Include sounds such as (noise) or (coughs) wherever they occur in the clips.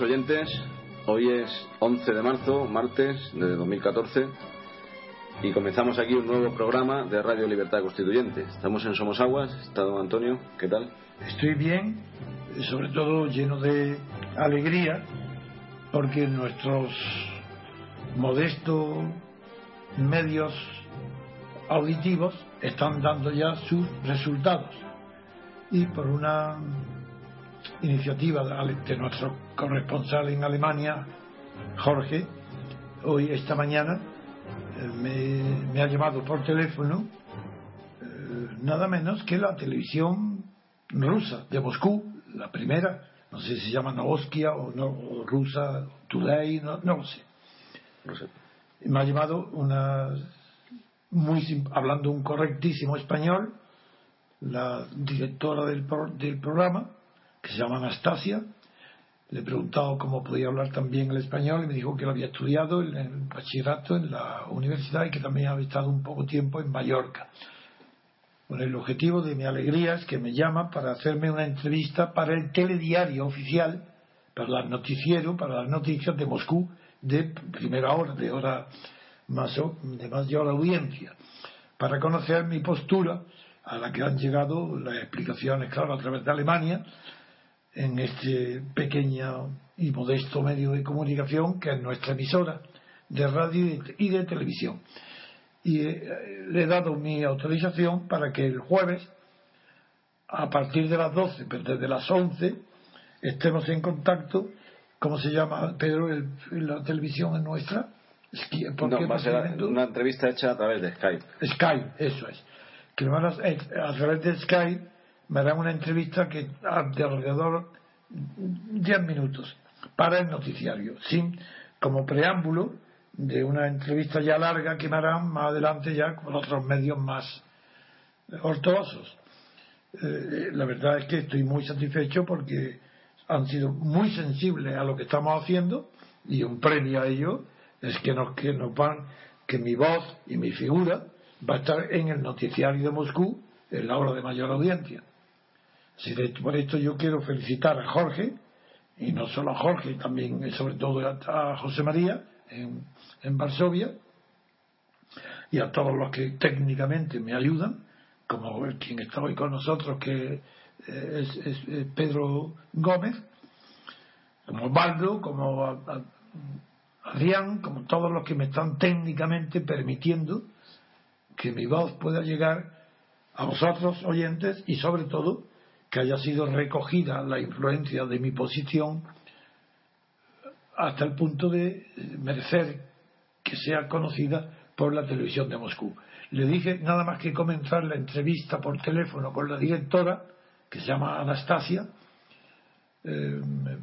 Oyentes, hoy es 11 de marzo, martes de 2014 y comenzamos aquí un nuevo programa de Radio Libertad Constituyente. Estamos en Somos Aguas, está don Antonio, ¿qué tal? Estoy bien, sobre todo lleno de alegría porque nuestros modestos medios auditivos están dando ya sus resultados y por una iniciativa de nuestro corresponsal en Alemania, Jorge, hoy, esta mañana, eh, me, ha llamado por teléfono eh, nada menos que la televisión rusa de Moscú, la primera, no sé si se llama Novoskia o, no, rusa Today, no, no lo sé. No sé. Me ha llamado una, muy, hablando un correctísimo español, la directora del, del programa, que se llama Anastasia. Le he preguntado cómo podía hablar también el español y me dijo que lo había estudiado en el bachillerato en la universidad y que también había estado un poco tiempo en Mallorca. Bueno, el objetivo de mi alegría es que me llama para hacerme una entrevista para el telediario oficial, para el noticiero, para las noticias de Moscú de primera hora, de hora más, de mayor audiencia, para conocer mi postura a la que han llegado las explicaciones, claro, a través de Alemania, en este pequeño y modesto medio de comunicación que es nuestra emisora de radio y de televisión. Y eh, le he dado mi autorización para que el jueves, a partir de las 12, pero desde las 11, estemos en contacto. ¿Cómo se llama, Pedro, la televisión es nuestra? no, va a ser una entrevista hecha a través de Skype. Skype, eso es. Que a través de Skype me dan una entrevista que de alrededor 10 minutos para el noticiario, sin como preámbulo de una entrevista ya larga que me harán más adelante ya con otros medios más ortodoxos. Eh, la verdad es que estoy muy satisfecho porque han sido muy sensibles a lo que estamos haciendo y un premio a ello es que nos, que nos van que mi voz y mi figura va a estar en el noticiario de Moscú en la hora de mayor audiencia por esto yo quiero felicitar a Jorge, y no solo a Jorge, también sobre todo a, José María en, en Varsovia, y a todos los que técnicamente me ayudan, como quien está hoy con nosotros, que eh, es, Pedro Gómez, como Osvaldo, como Adrián, como todos los que me están técnicamente permitiendo que mi voz pueda llegar a vosotros oyentes y sobre todo que haya sido recogida la influencia de mi posición hasta el punto de merecer que sea conocida por la televisión de Moscú. Le dije nada más que comenzar la entrevista por teléfono con la directora, que se llama Anastasia, eh, me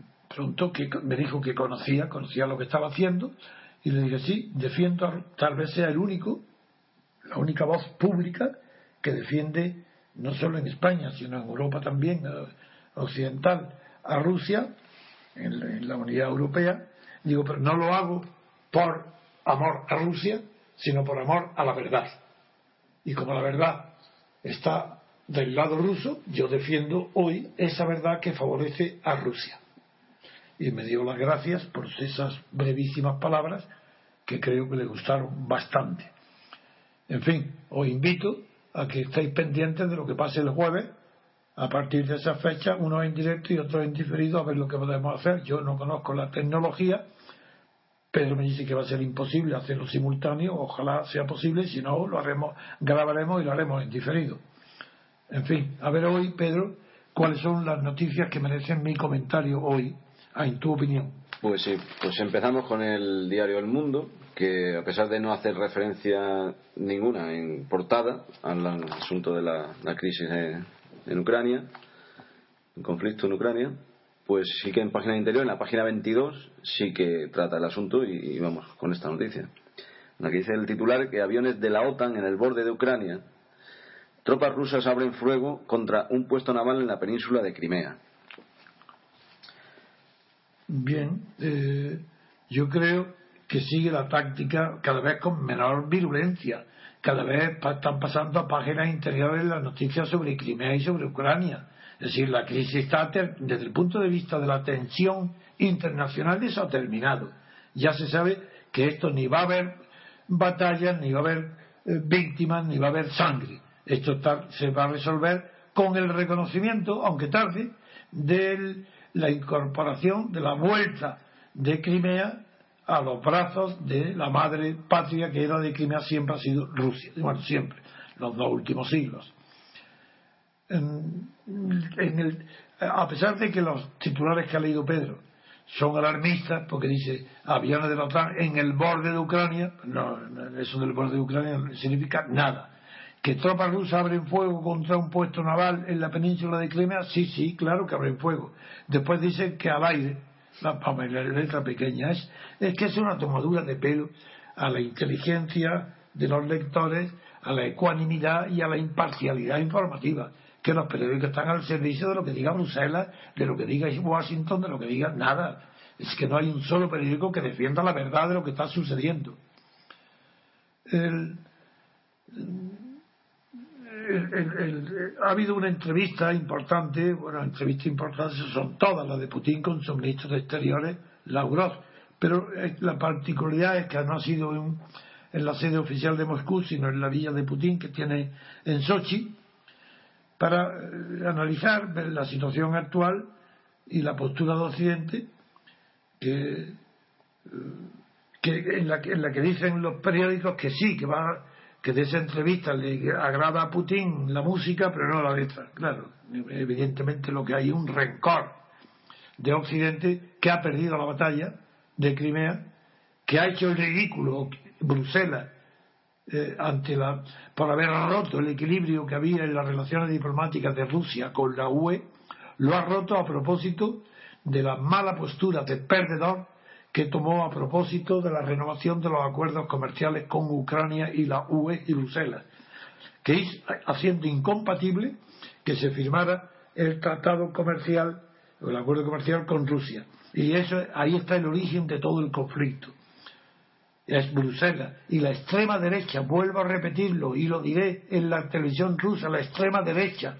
que me dijo que conocía, conocía lo que estaba haciendo, y le dije sí, defiendo, tal vez sea el único, la única voz pública que defiende no solo en España, sino en Europa también, occidental a Rusia, en la unidad europea, digo, pero no lo hago por amor a Rusia, sino por amor a la verdad. Y como la verdad está del lado ruso, yo defiendo hoy esa verdad que favorece a Rusia. Y me dio las gracias por esas brevísimas palabras que creo que le gustaron bastante. En fin, os invito a que estéis pendientes de lo que pase el jueves. A partir de esa fecha, uno en directo y otro en diferido, a ver lo que podemos hacer. Yo no conozco la tecnología. Pedro me dice que va a ser imposible hacerlo simultáneo. Ojalá sea posible. Si no, lo haremos, grabaremos y lo haremos en diferido. En fin, a ver hoy, Pedro, cuáles son las noticias que merecen mi comentario hoy, en tu opinión. Pues sí, pues empezamos con el diario El Mundo, que a pesar de no hacer referencia ninguna en portada al asunto de la, crisis en, Ucrania, el conflicto en Ucrania, pues sí que en página interior, en la página 22, sí que trata el asunto y, y vamos con esta noticia. Aquí dice el titular que aviones de la OTAN en el borde de Ucrania Tropas rusas abren fuego contra un puesto naval en la península de Crimea. Bien, eh, yo creo que sigue la táctica cada vez con menor virulencia. Cada vez están pasando a páginas interiores las noticias sobre Crimea y sobre Ucrania. Es decir, la crisis está, desde el punto de vista de la tensión internacional, eso ha terminado. Ya se sabe que esto ni va a haber batallas, ni va a haber eh, víctimas, ni va a haber sangre. Esto se va a resolver con el reconocimiento, aunque tarde, de la incorporación, de la vuelta de Crimea a los brazos de la madre patria que era de Crimea siempre ha sido Rusia. Bueno, siempre, los dos últimos siglos. a pesar de que los titulares que ha leído Pedro son alarmistas, porque dice aviones de la OTAN en el borde de Ucrania, no, eso del borde de Ucrania no significa nada ¿Que tropas rusas abren fuego contra un puesto naval en la península de Crimea? Sí, sí, claro que abren fuego. Después dicen que al aire, la, la letra pequeña, es, que es una tomadura de pelo a la inteligencia de los lectores, a la ecuanimidad y a la imparcialidad informativa. Que los periódicos están al servicio de lo que diga Bruselas, de lo que diga Washington, de lo que diga nada. Es que no hay un solo periódico que defienda la verdad de lo que está sucediendo. Ha habido una entrevista importante, bueno, entrevistas importantes son todas las de Putin con su ministro de Exteriores, Lavrov, pero eh, la particularidad es que no ha sido en, la sede oficial de Moscú, sino en la villa de Putin que tiene en Sochi, para eh, analizar la situación actual y la postura de Occidente, que, eh, en, la, en la que dicen los periódicos que sí, que va que de esa entrevista le agrada a Putin la música, pero no la letra. Claro, evidentemente lo que hay es un rencor de Occidente que ha perdido la batalla de Crimea, que ha hecho el ridículo Bruselas eh, ante la, por haber roto el equilibrio que había en las relaciones diplomáticas de Rusia con la UE, lo ha roto a propósito de la mala postura de perdedor que tomó a propósito de la renovación de los acuerdos comerciales con Ucrania y la UE y Bruselas, que es haciendo incompatible que se firmara el tratado comercial, o el acuerdo comercial con Rusia. Y eso, ahí está el origen de todo el conflicto. Es Bruselas. Y la extrema derecha, vuelvo a repetirlo y lo diré en la televisión rusa, la extrema derecha,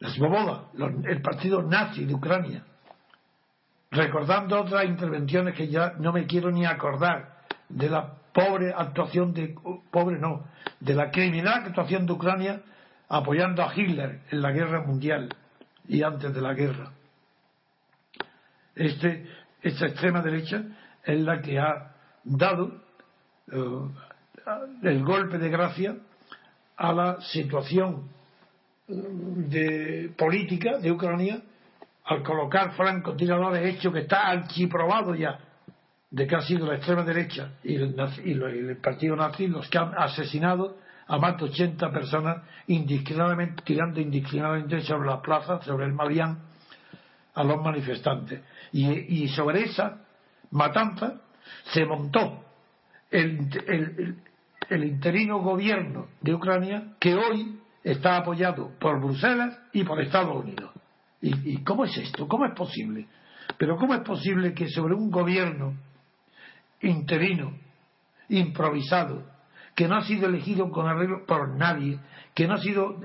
la Svoboda, el partido nazi de Ucrania, recordando otras intervenciones que ya no me quiero ni acordar de la pobre actuación de pobre no de la criminal actuación de Ucrania apoyando a Hitler en la guerra mundial y antes de la guerra. Este, esta extrema derecha es la que ha dado eh, el golpe de gracia a la situación de política de Ucrania al colocar francotiradores hecho que está archiprobado ya de que ha sido la extrema derecha y el, partido nazi los que han asesinado a más de 80 personas indiscriminadamente, tirando indiscriminadamente sobre las plazas, sobre el Malián, a los manifestantes. Y, sobre esa matanza se montó el, el interino gobierno de Ucrania que hoy está apoyado por Bruselas y por Estados Unidos. ¿Y, cómo es esto? ¿Cómo es posible? Pero ¿cómo es posible que sobre un gobierno interino, improvisado, que no ha sido elegido con arreglo por nadie, que no ha sido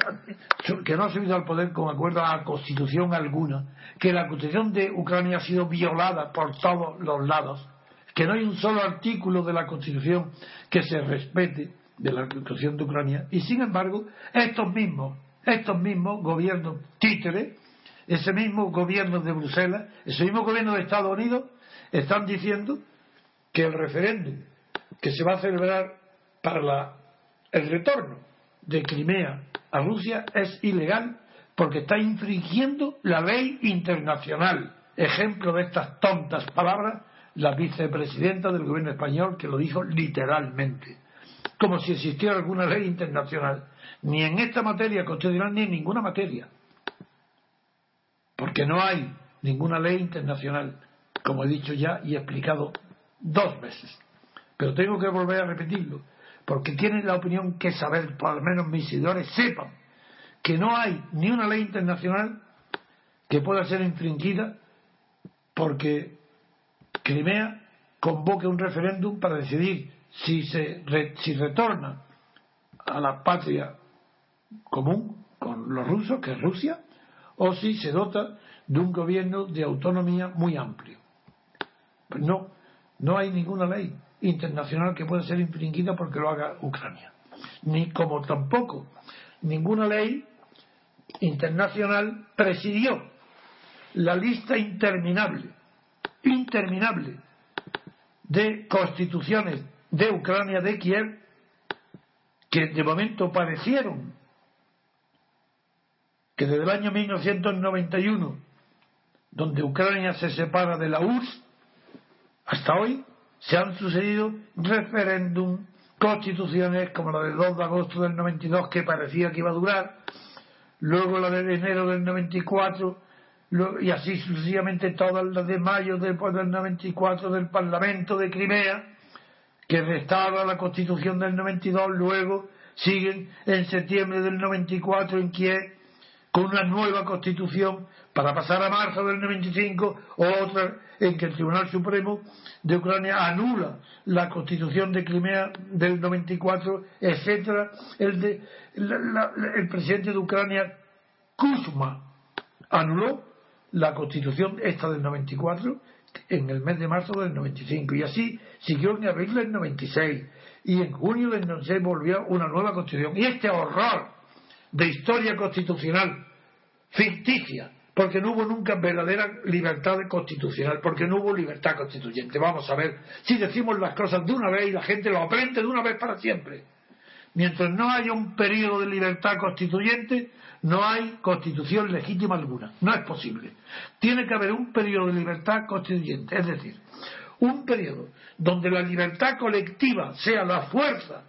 que no ha subido al poder con acuerdo a constitución alguna, que la constitución de Ucrania ha sido violada por todos los lados, que no hay un solo artículo de la constitución que se respete de la constitución de Ucrania y sin embargo estos mismos estos mismos gobiernos títeres ese mismo gobierno de Bruselas ese mismo gobierno de Estados Unidos están diciendo que el referéndum que se va a celebrar para el retorno de Crimea a Rusia es ilegal porque está infringiendo la ley internacional. Ejemplo de estas tontas palabras, la vicepresidenta del gobierno español que lo dijo literalmente. Como si existiera alguna ley internacional, ni en esta materia constitucional ni en ninguna materia, porque no hay ninguna ley internacional, como he dicho ya y he explicado dos veces. Pero tengo que volver a repetirlo, porque tienen la opinión que saber, por lo menos mis seguidores sepan, que no hay ni una ley internacional que pueda ser infringida porque Crimea convoque un referéndum para decidir si, se, si retorna a la patria común con los rusos, que es Rusia, o si se dota de un gobierno de autonomía muy amplio. Pues no, no hay ninguna ley internacional que pueda ser infringida porque lo haga Ucrania. Ni como tampoco ninguna ley internacional presidió la lista interminable, interminable de constituciones de Ucrania, de Kiev, que de momento parecieron que desde el año 1991, donde Ucrania se separa de la URSS, hasta hoy se han sucedido referéndum, constituciones como la del 2 de agosto del 92 que parecía que iba a durar, luego la de enero del 94 y así sucesivamente todas las de mayo después del 94 del Parlamento de Crimea que restaura la constitución del 92, luego siguen en septiembre del 94 en Kiev con una nueva constitución para pasar a marzo del 95 o otra en que el Tribunal Supremo de Ucrania anula la constitución de Crimea del 94, etcétera. El, de, el presidente de Ucrania, Kuzma, anuló la constitución esta del 94 en el mes de marzo del 95 y así siguió en abril del 96 y en junio del 96 volvió una nueva constitución y este horror de historia constitucional ficticia porque no hubo nunca verdadera libertad constitucional, porque no hubo libertad constituyente. Vamos a ver si decimos las cosas de una vez y la gente lo aprende de una vez para siempre. Mientras no haya un periodo de libertad constituyente, no hay constitución legítima alguna. No es posible. Tiene que haber un periodo de libertad constituyente, es decir, un periodo donde la libertad colectiva sea la fuerza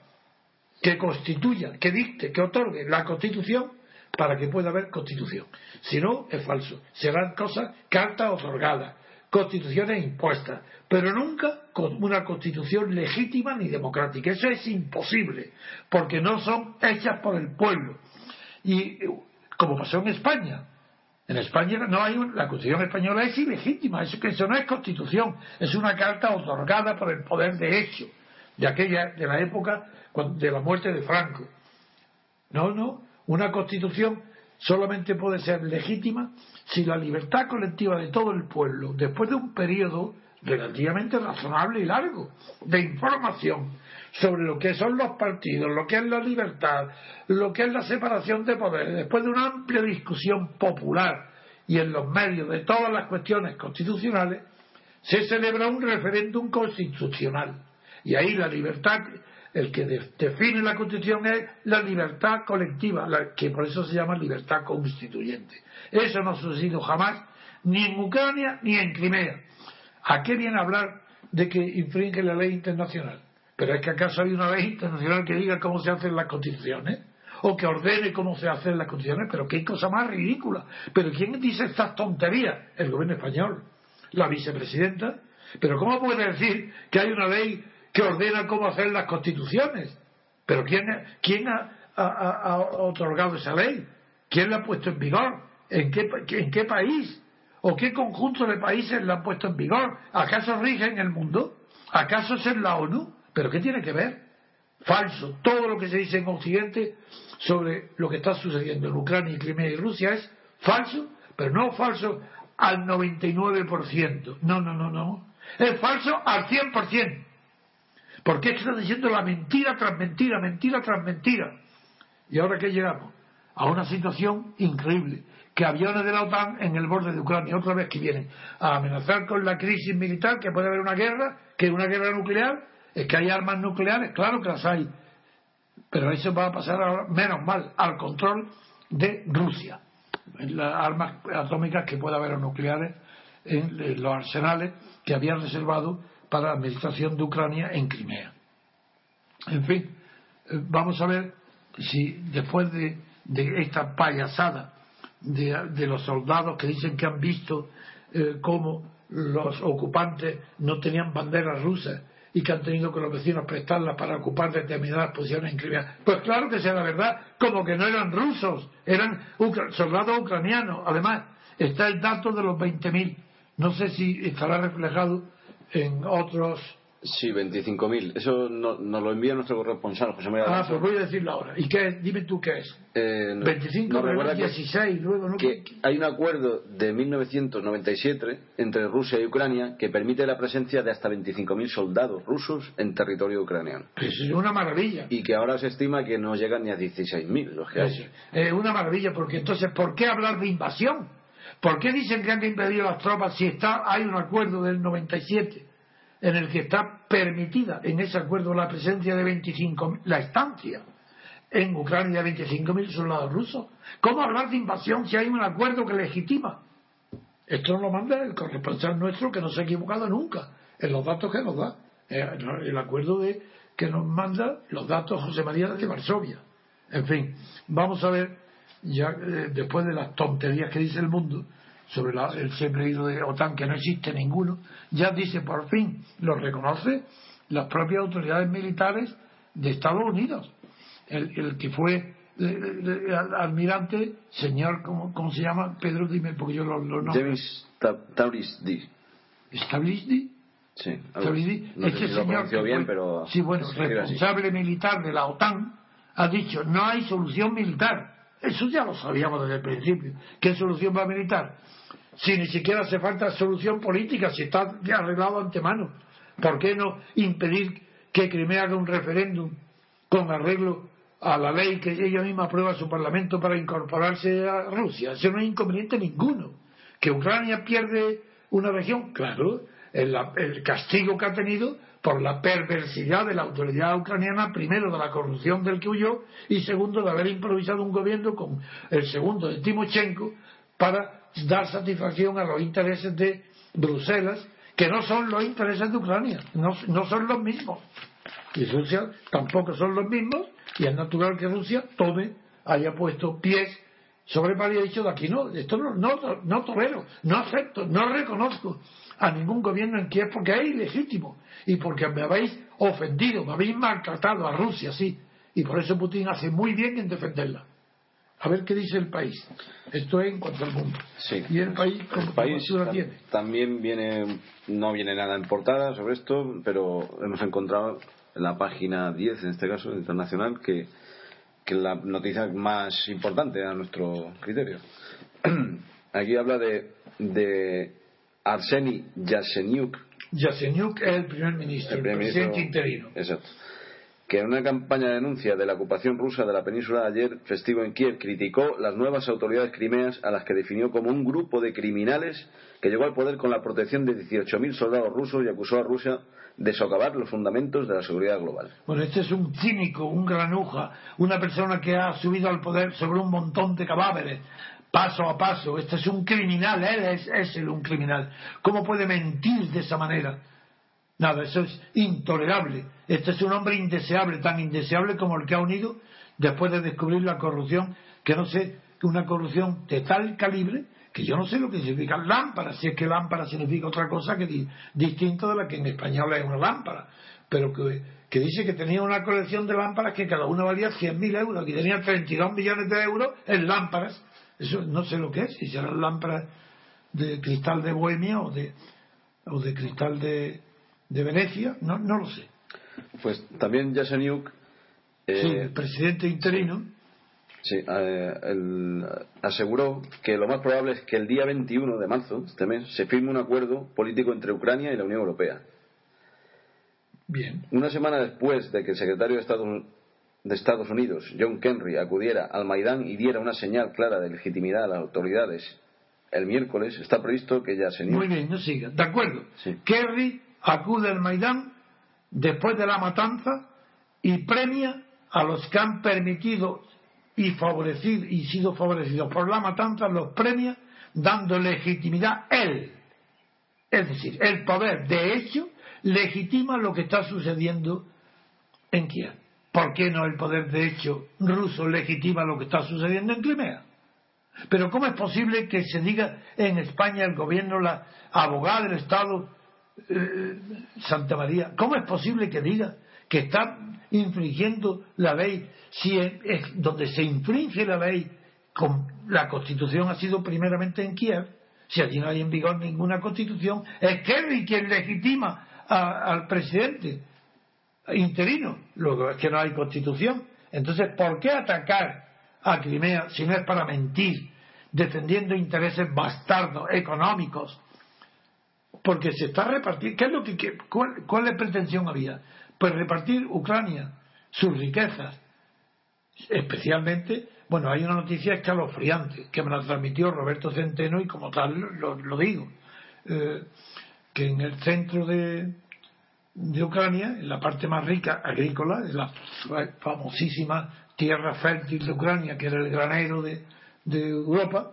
que constituya, que dicte, que otorgue la constitución para que pueda haber constitución. Si no, es falso. Serán cosas, cartas otorgadas, constituciones impuestas, pero nunca con una constitución legítima ni democrática. Eso es imposible, porque no son hechas por el pueblo. Y como pasó en España. En España no hay la Constitución española es ilegítima, eso, que eso no es Constitución, es una carta otorgada por el poder de hecho de aquella de la época de la muerte de Franco. No, no, una Constitución solamente puede ser legítima si la libertad colectiva de todo el pueblo, después de un periodo relativamente razonable y largo de información sobre lo que son los partidos, lo que es la libertad, lo que es la separación de poderes, después de una amplia discusión popular y en los medios de todas las cuestiones constitucionales, se celebra un referéndum constitucional. Y ahí la libertad, el que define la constitución es la libertad colectiva, la que por eso se llama libertad constituyente. Eso no ha sucedido jamás, ni en Ucrania ni en Crimea. ¿A qué viene hablar de que infringe la ley internacional? Pero es que acaso hay una ley internacional que diga cómo se hacen las constituciones o que ordene cómo se hacen las constituciones, pero qué cosa más ridícula. Pero ¿quién dice estas tonterías? El gobierno español, la vicepresidenta. Pero ¿cómo puede decir que hay una ley que ordena cómo hacer las constituciones? Pero ¿quién, quién ha, ha, otorgado esa ley? ¿Quién la ha puesto en vigor? ¿En qué, ¿En qué país? ¿O qué conjunto de países la han puesto en vigor? ¿Acaso rigen el mundo? ¿Acaso es en la ONU? ¿Pero qué tiene que ver? Falso. Todo lo que se dice en Occidente sobre lo que está sucediendo en Ucrania, y Crimea y Rusia es falso, pero no falso al 99%. No, no, no, no. Es falso al 100%. Porque es que está diciendo la mentira tras mentira, mentira tras mentira. ¿Y ahora qué llegamos? A una situación increíble. Que aviones de la OTAN en el borde de Ucrania, otra vez que vienen a amenazar con la crisis militar, que puede haber una guerra, que una guerra nuclear, es que hay armas nucleares, claro que las hay. Pero eso va a pasar ahora, menos mal, al control de Rusia. Las armas atómicas que pueda haber o nucleares en los arsenales que habían reservado para la administración de Ucrania en Crimea. En fin, eh, vamos a ver si después de, esta payasada de, los soldados que dicen que han visto eh, cómo los ocupantes no tenían banderas rusas y que han tenido que los vecinos prestarlas para ocupar determinadas posiciones en Crimea. Pues claro que sea la verdad, como que no eran rusos, eran soldados ucranianos. Además, está el dato de los 20.000. No sé si estará reflejado en otros Sí, 25.000. Eso nos no lo envía nuestro corresponsal, José María. Ah, pues voy a decirlo ahora. ¿Y qué? Dime tú qué es. Eh, 25, no, 16, luego no. Que hay un acuerdo de 1997 entre Rusia y Ucrania que permite la presencia de hasta 25.000 soldados rusos en territorio ucraniano. Es una maravilla. Y que ahora se estima que no llegan ni a 16.000 los que hay. Es una maravilla, porque entonces, ¿por qué hablar de invasión? ¿Por qué dicen que han impedido las tropas si está hay un acuerdo del 97? en el que está permitida en ese acuerdo la presencia de 25 la estancia en Ucrania de 25.000 soldados rusos. ¿Cómo hablar de invasión si hay un acuerdo que legitima? Esto lo manda el corresponsal nuestro que no se ha equivocado nunca en los datos que nos da. Eh, el acuerdo de que nos manda los datos José María de Varsovia. En fin, vamos a ver, ya eh, después de las tonterías que dice el mundo, sobre el siempre ido de OTAN, que no existe ninguno, ya dice por fin, lo reconoce las propias autoridades militares de Estados Unidos. El, que fue el, almirante, señor, ¿cómo, ¿cómo, se llama? Pedro, dime, porque yo lo, lo James Taurisdi. ¿Establisdi? Sí. No este señor bien, pero sí, bueno, responsable militar de la OTAN, ha dicho, no hay solución militar. Eso ya lo sabíamos desde el principio. ¿Qué solución va a militar? si ni siquiera hace falta solución política, si está arreglado antemano. ¿Por qué no impedir que Crimea haga un referéndum con arreglo a la ley que ella misma aprueba su Parlamento para incorporarse a Rusia? Eso no hay inconveniente ninguno. ¿Que Ucrania pierde una región? Claro, el castigo que ha tenido por la perversidad de la autoridad ucraniana, primero de la corrupción del que huyó y segundo de haber improvisado un gobierno con el segundo de Timochenko para dar satisfacción a los intereses de Bruselas, que no son los intereses de Ucrania, no, son los mismos. Y Rusia tampoco son los mismos, y es natural que Rusia tome, haya puesto pies sobre María y dicho de aquí no, esto no, no, no tolero, no acepto, no reconozco a ningún gobierno en Kiev porque es ilegítimo y porque me habéis ofendido, me habéis maltratado a Rusia, sí, y por eso Putin hace muy bien en defenderla. A ver qué dice el país. Esto es en cuanto al mundo. Sí. Y el país, el país tiene? También viene, no viene nada en portada sobre esto, pero hemos encontrado en la página 10, en este caso, internacional, que, que la noticia más importante a nuestro criterio. (clears throat) Aquí habla de, de Arseny Yatsenyuk. Yatsenyuk es el primer ministro, el, presidente interino. Exacto que en una campaña de denuncia de la ocupación rusa de la península ayer festivo en Kiev criticó las nuevas autoridades crimeas a las que definió como un grupo de criminales que llegó al poder con la protección de 18.000 soldados rusos y acusó a Rusia de socavar los fundamentos de la seguridad global. Bueno, este es un cínico, un granuja, una persona que ha subido al poder sobre un montón de cadáveres, paso a paso. Este es un criminal, él es, un criminal. ¿Cómo puede mentir de esa manera? Nada, eso es intolerable. Este es un hombre indeseable, tan indeseable como el que ha unido después de descubrir la corrupción, que no sé, una corrupción de tal calibre que yo no sé lo que significa lámpara, si es que lámpara significa otra cosa que distinto de la que en español es una lámpara. pero que, que dice que tenía una colección de lámparas que cada una valía 100.000 euros, que tenía 32 millones de euros en lámparas. Eso no sé lo que es, si serán lámparas de cristal de Bohemia o de, o de cristal de, de Venecia, no, no lo sé. Pues también Jaseniuk. Eh, sí, el presidente interino. Sí, eh, aseguró que lo más probable es que el día 21 de marzo, este mes, se firme un acuerdo político entre Ucrania y la Unión Europea. Bien. Una semana después de que el secretario de Estados, de Estados Unidos, John Kerry, acudiera al Maidán y diera una señal clara de legitimidad a las autoridades el miércoles, está previsto que ya se Muy bien, no siga. De acuerdo. Kerry acude al Maidán después de la matanza y premia a los que han permitido y favorecido y sido favorecidos por la matanza, los premia dando legitimidad él. Es decir, el poder de hecho legitima lo que está sucediendo en Kiev. ¿Por qué no el poder de hecho ruso legitima lo que está sucediendo en Crimea? Pero ¿cómo es posible que se diga en España el gobierno, la abogada del Estado, eh, Santa María, ¿cómo es posible que diga que está infringiendo la ley si es, donde se infringe la ley con la Constitución ha sido primeramente en Kiev? Si allí no hay en vigor ninguna Constitución, es Kerry quien legitima al presidente interino. Luego es que no hay Constitución. Entonces, ¿por qué atacar a Crimea si no es para mentir, defendiendo intereses bastardos, económicos? Porque se está repartiendo. ¿Qué es lo que, cuál, cuál pretensión había? Pues repartir Ucrania, sus riquezas, especialmente, bueno, hay una noticia escalofriante que me la transmitió Roberto Centeno y como tal lo, digo, eh, que en el centro de, de Ucrania, en la parte más rica agrícola, de la famosísima tierra fértil de Ucrania, que era el granero de, Europa,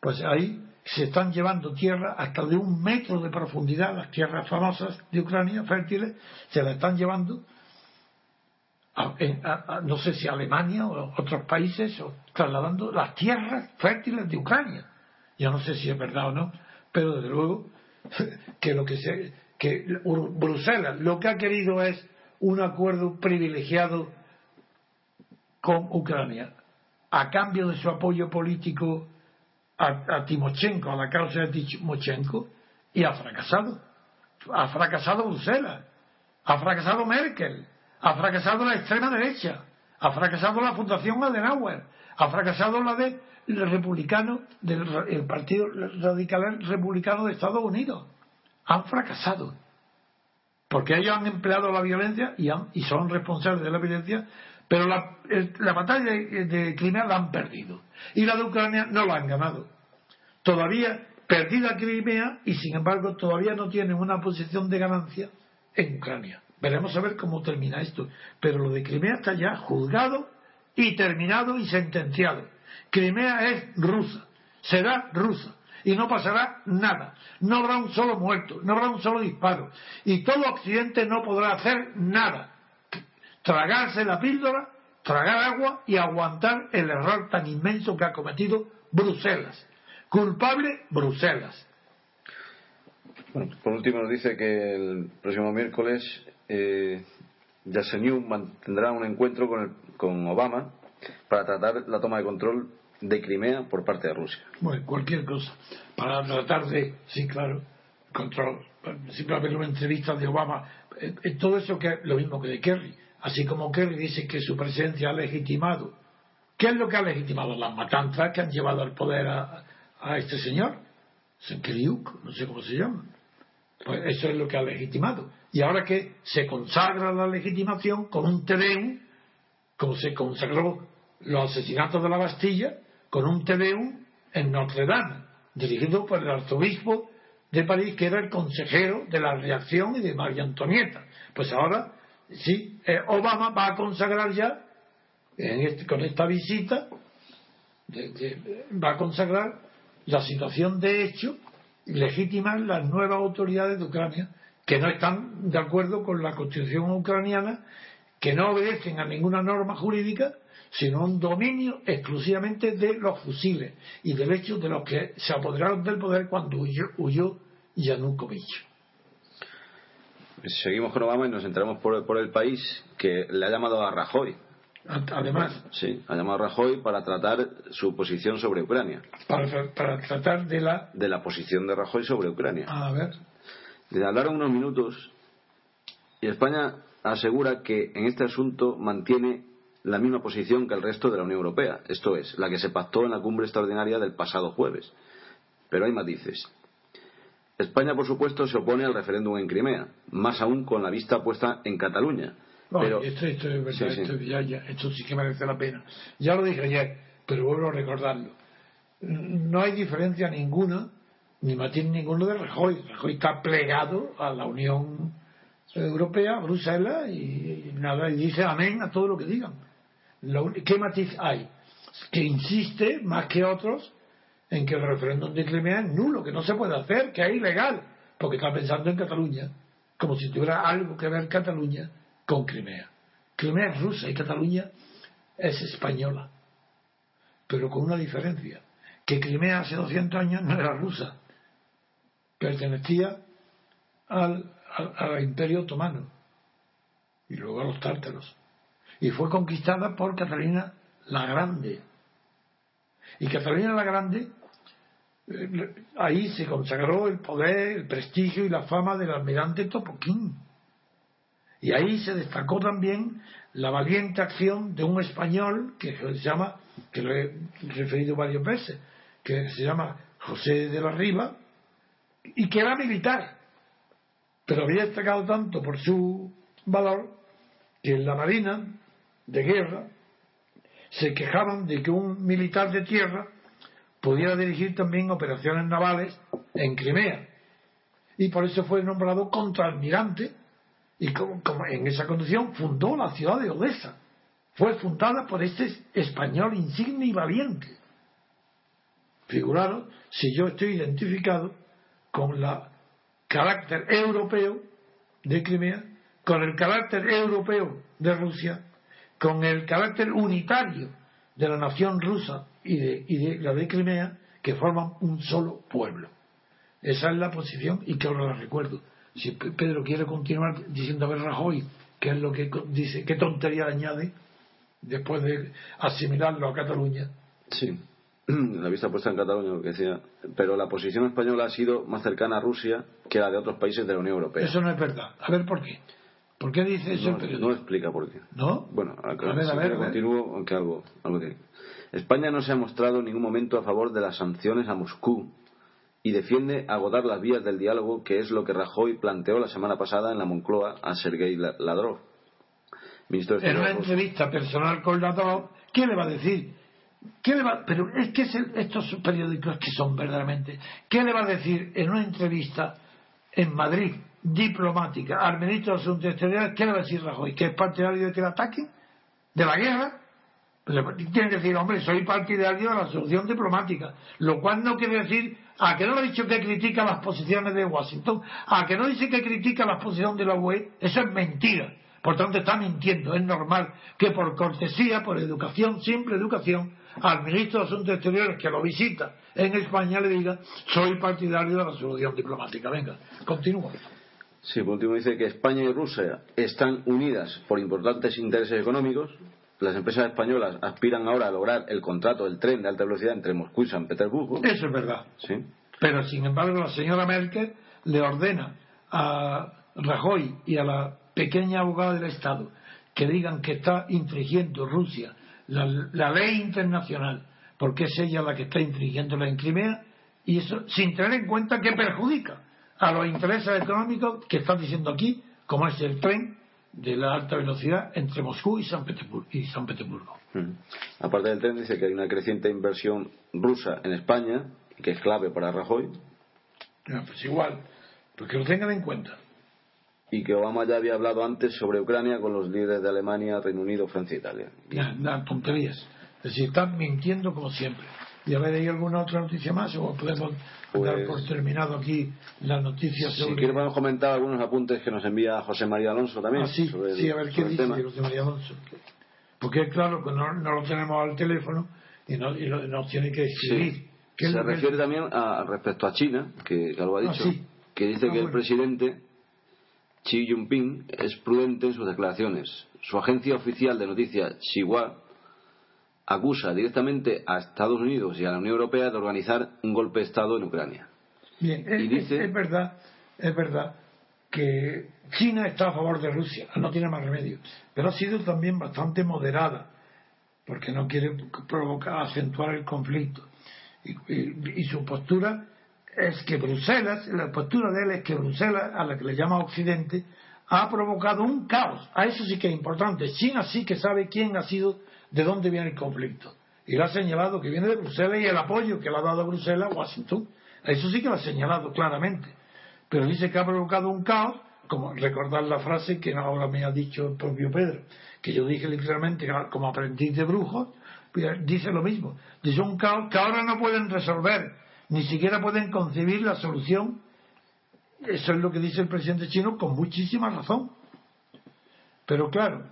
pues ahí se están llevando tierra hasta de un metro de profundidad, las tierras famosas de Ucrania, fértiles, se las están llevando, a, no sé si Alemania o otros países, o trasladando las tierras fértiles de Ucrania. Yo no sé si es verdad o no, pero desde luego (laughs) que lo que se, que Bruselas lo que ha querido es un acuerdo privilegiado con Ucrania a cambio de su apoyo político a, Timochenko, a la causa de Timochenko, y ha fracasado. Ha fracasado Bruselas, ha fracasado Merkel, ha fracasado la extrema derecha, ha fracasado la Fundación Adenauer, ha fracasado la de republicano del Partido Radical Republicano de Estados Unidos. Han fracasado. Porque ellos han empleado la violencia y, y son responsables de la violencia pero la batalla de, Crimea la han perdido. Y la de Ucrania no la han ganado. Todavía perdida Crimea y sin embargo todavía no tienen una posición de ganancia en Ucrania. Veremos a ver cómo termina esto. Pero lo de Crimea está ya juzgado y terminado y sentenciado. Crimea es rusa, será rusa y no pasará nada. No habrá un solo muerto, no habrá un solo disparo. Y todo Occidente no podrá hacer nada tragarse la píldora, tragar agua y aguantar el error tan inmenso que ha cometido Bruselas. Culpable, Bruselas. por último nos dice que el próximo miércoles eh, mantendrá un encuentro con, con Obama para tratar la toma de control de Crimea por parte de Rusia. Bueno, cualquier cosa. Para tratar de, sí, claro, control. Siempre una entrevista de Obama. Eh, eh, todo eso que lo mismo que de Kerry así como Kerry dice que su presencia ha legitimado. ¿Qué es lo que ha legitimado? Las matanzas que han llevado al poder a, este señor, Senkeriuk, no sé cómo se llama. Pues eso es lo que ha legitimado. Y ahora que se consagra la legitimación con un Tedeum, como se consagró los asesinatos de la Bastilla, con un Tedeum en Notre Dame, dirigido por el arzobispo de París, que era el consejero de la reacción y de María Antonieta. Pues ahora sí, eh, Obama va a consagrar ya, este, con esta visita, va a consagrar la situación de hecho y legitimar las nuevas autoridades de Ucrania que no están de acuerdo con la constitución ucraniana, que no obedecen a ninguna norma jurídica, sino un dominio exclusivamente de los fusiles y del hecho de los que se apoderaron del poder cuando huyó, huyó Yanukovych. Seguimos con Obama y nos entramos por, por el país que le ha llamado a Rajoy. Además. Sí, ha llamado a Rajoy para tratar su posición sobre Ucrania. Para, para tratar de la. De la posición de Rajoy sobre Ucrania. A ver. Le hablaron unos minutos y España asegura que en este asunto mantiene la misma posición que el resto de la Unión Europea, esto es, la que se pactó en la cumbre extraordinaria del pasado jueves. Pero hay matices. España, por supuesto, se opone al referéndum en Crimea, más aún con la vista puesta en Cataluña. pero, esto, esto, es verdad, sí, esto, Ya, ya, esto sí que merece la pena. Ya lo dije ayer, pero vuelvo a recordarlo. No hay diferencia ninguna, ni matiz ninguno de Rajoy. Rajoy está plegado a la Unión Europea, a Bruselas, y, nada, y dice amén a todo lo que digan. ¿Qué matiz hay? Que insiste, más que otros, en que el referéndum de Crimea es nulo, que no se puede hacer, que es ilegal, porque está pensando en Cataluña, como si tuviera algo que ver Cataluña con Crimea. Crimea es rusa y Cataluña es española, pero con una diferencia, que Crimea hace 200 años no era rusa, pertenecía al, al Imperio Otomano y luego a los tártaros, y fue conquistada por Catalina la Grande. Y Catalina la Grande ahí se consagró el poder, el prestigio y la fama del almirante Topoquín. Y ahí se destacó también la valiente acción de un español que se llama, que lo he referido varias veces, que se llama José de la Riva, y que era militar, pero había destacado tanto por su valor que en la Marina de guerra se quejaban de que un militar de tierra pudiera dirigir también operaciones navales en Crimea. Y por eso fue nombrado contraalmirante y como, en esa condición fundó la ciudad de Odessa. Fue fundada por este español insigne y valiente. Figuraros si yo estoy identificado con el carácter europeo de Crimea, con el carácter europeo de Rusia, con el carácter unitario de la nación rusa y de, y de la de Crimea, que forman un solo pueblo. Esa es la posición y que ahora la recuerdo. Si Pedro quiere continuar diciendo a ver Rajoy, qué es lo que dice, qué tontería añade después de asimilarlo a Cataluña. Sí, (clears throat) la vista puesta en Cataluña, lo que decía. Pero la posición española ha sido más cercana a Rusia que la de otros países de la Unión Europea. Eso no es verdad. A ver por qué. ¿Por qué dice eso no, No explica por qué. ¿No? Bueno, a, ver, a ver, continúo, aunque algo, algo que... España no se ha mostrado en ningún momento a favor de las sanciones a Moscú y defiende agotar las vías del diálogo, que es lo que Rajoy planteó la semana pasada en la Moncloa a Sergei Ladrov. Ministro de en una entrevista personal con Ladrov, ¿qué le va a decir? ¿Qué le va, pero es que estos periódicos que son verdaderamente, ¿qué le va a decir en una entrevista en Madrid diplomática al ministro de Asuntos Exteriores, ¿qué le va a decir Rajoy? ¿Que es partidario de que le ataquen? ¿De la guerra? Pues tiene que decir, hombre, soy partidario de la solución diplomática, lo cual no quiere decir a que no le ha dicho que critica las posiciones de Washington, a que no dice que critica las posiciones de la UE, eso es mentira. Por tanto, está mintiendo. Es normal que por cortesía, por educación, simple educación, al ministro de Asuntos Exteriores que lo visita en España le diga, soy partidario de la solución diplomática. Venga, continúa. Sí, por último dice que España y Rusia están unidas por importantes intereses económicos. Las empresas españolas aspiran ahora a lograr el contrato del tren de alta velocidad entre Moscú y San Petersburgo. Eso es verdad. Sí. Pero, sin embargo, la señora Merkel le ordena a Rajoy y a la pequeña abogada del Estado que digan que está infringiendo Rusia la, la ley internacional, porque es ella la que está infringiéndola en Crimea, y eso sin tener en cuenta que perjudica a los intereses económicos que están diciendo aquí, como es el tren de la alta velocidad entre Moscú y San Petersburgo. Y San Petersburgo. Aparte del tren, dice que hay una creciente inversión rusa en España, que es clave para Rajoy. pues igual, pues que lo tengan en cuenta. Y que Obama ya había hablado antes sobre Ucrania con los líderes de Alemania, Reino Unido, Francia e Italia. Ya, tonterías. Es decir, están mintiendo como siempre. ¿Y a ver, hay alguna otra noticia más? ¿O podemos dar por pues, terminado aquí las noticias sobre... Si quiere podemos comentar algunos apuntes que nos envía José María Alonso también. Ah, sí, sí, a ver qué dice José María Alonso. Porque claro que no, no, lo tenemos al teléfono y, no, y nos tiene que escribir. Se refiere también a, respecto a China, que, algo ha ah, dicho, que dice ah, que el presidente Xi Jinping es prudente en sus declaraciones. Su agencia oficial de noticias, Xinhua, acusa directamente a Estados Unidos y a la Unión Europea de organizar un golpe de Estado en Ucrania. Bien, es, es verdad, es verdad que China está a favor de Rusia, no tiene más remedio, pero ha sido también bastante moderada, porque no quiere provocar, acentuar el conflicto. Y, y, su postura es que Bruselas, la postura de él es que Bruselas, a la que le llama Occidente, ha provocado un caos. A eso sí que es importante. China sí que sabe quién ha sido, de dónde viene el conflicto. Y lo ha señalado que viene de Bruselas y el apoyo que le ha dado Bruselas a Washington. A eso sí que lo ha señalado claramente pero dice que ha provocado un caos, como recordar la frase que ahora me ha dicho el propio Pedro, que yo dije literalmente como aprendiz de brujos, dice lo mismo, dice un caos que ahora no pueden resolver, ni siquiera pueden concebir la solución. Eso es lo que dice el presidente chino con muchísima razón. Pero claro,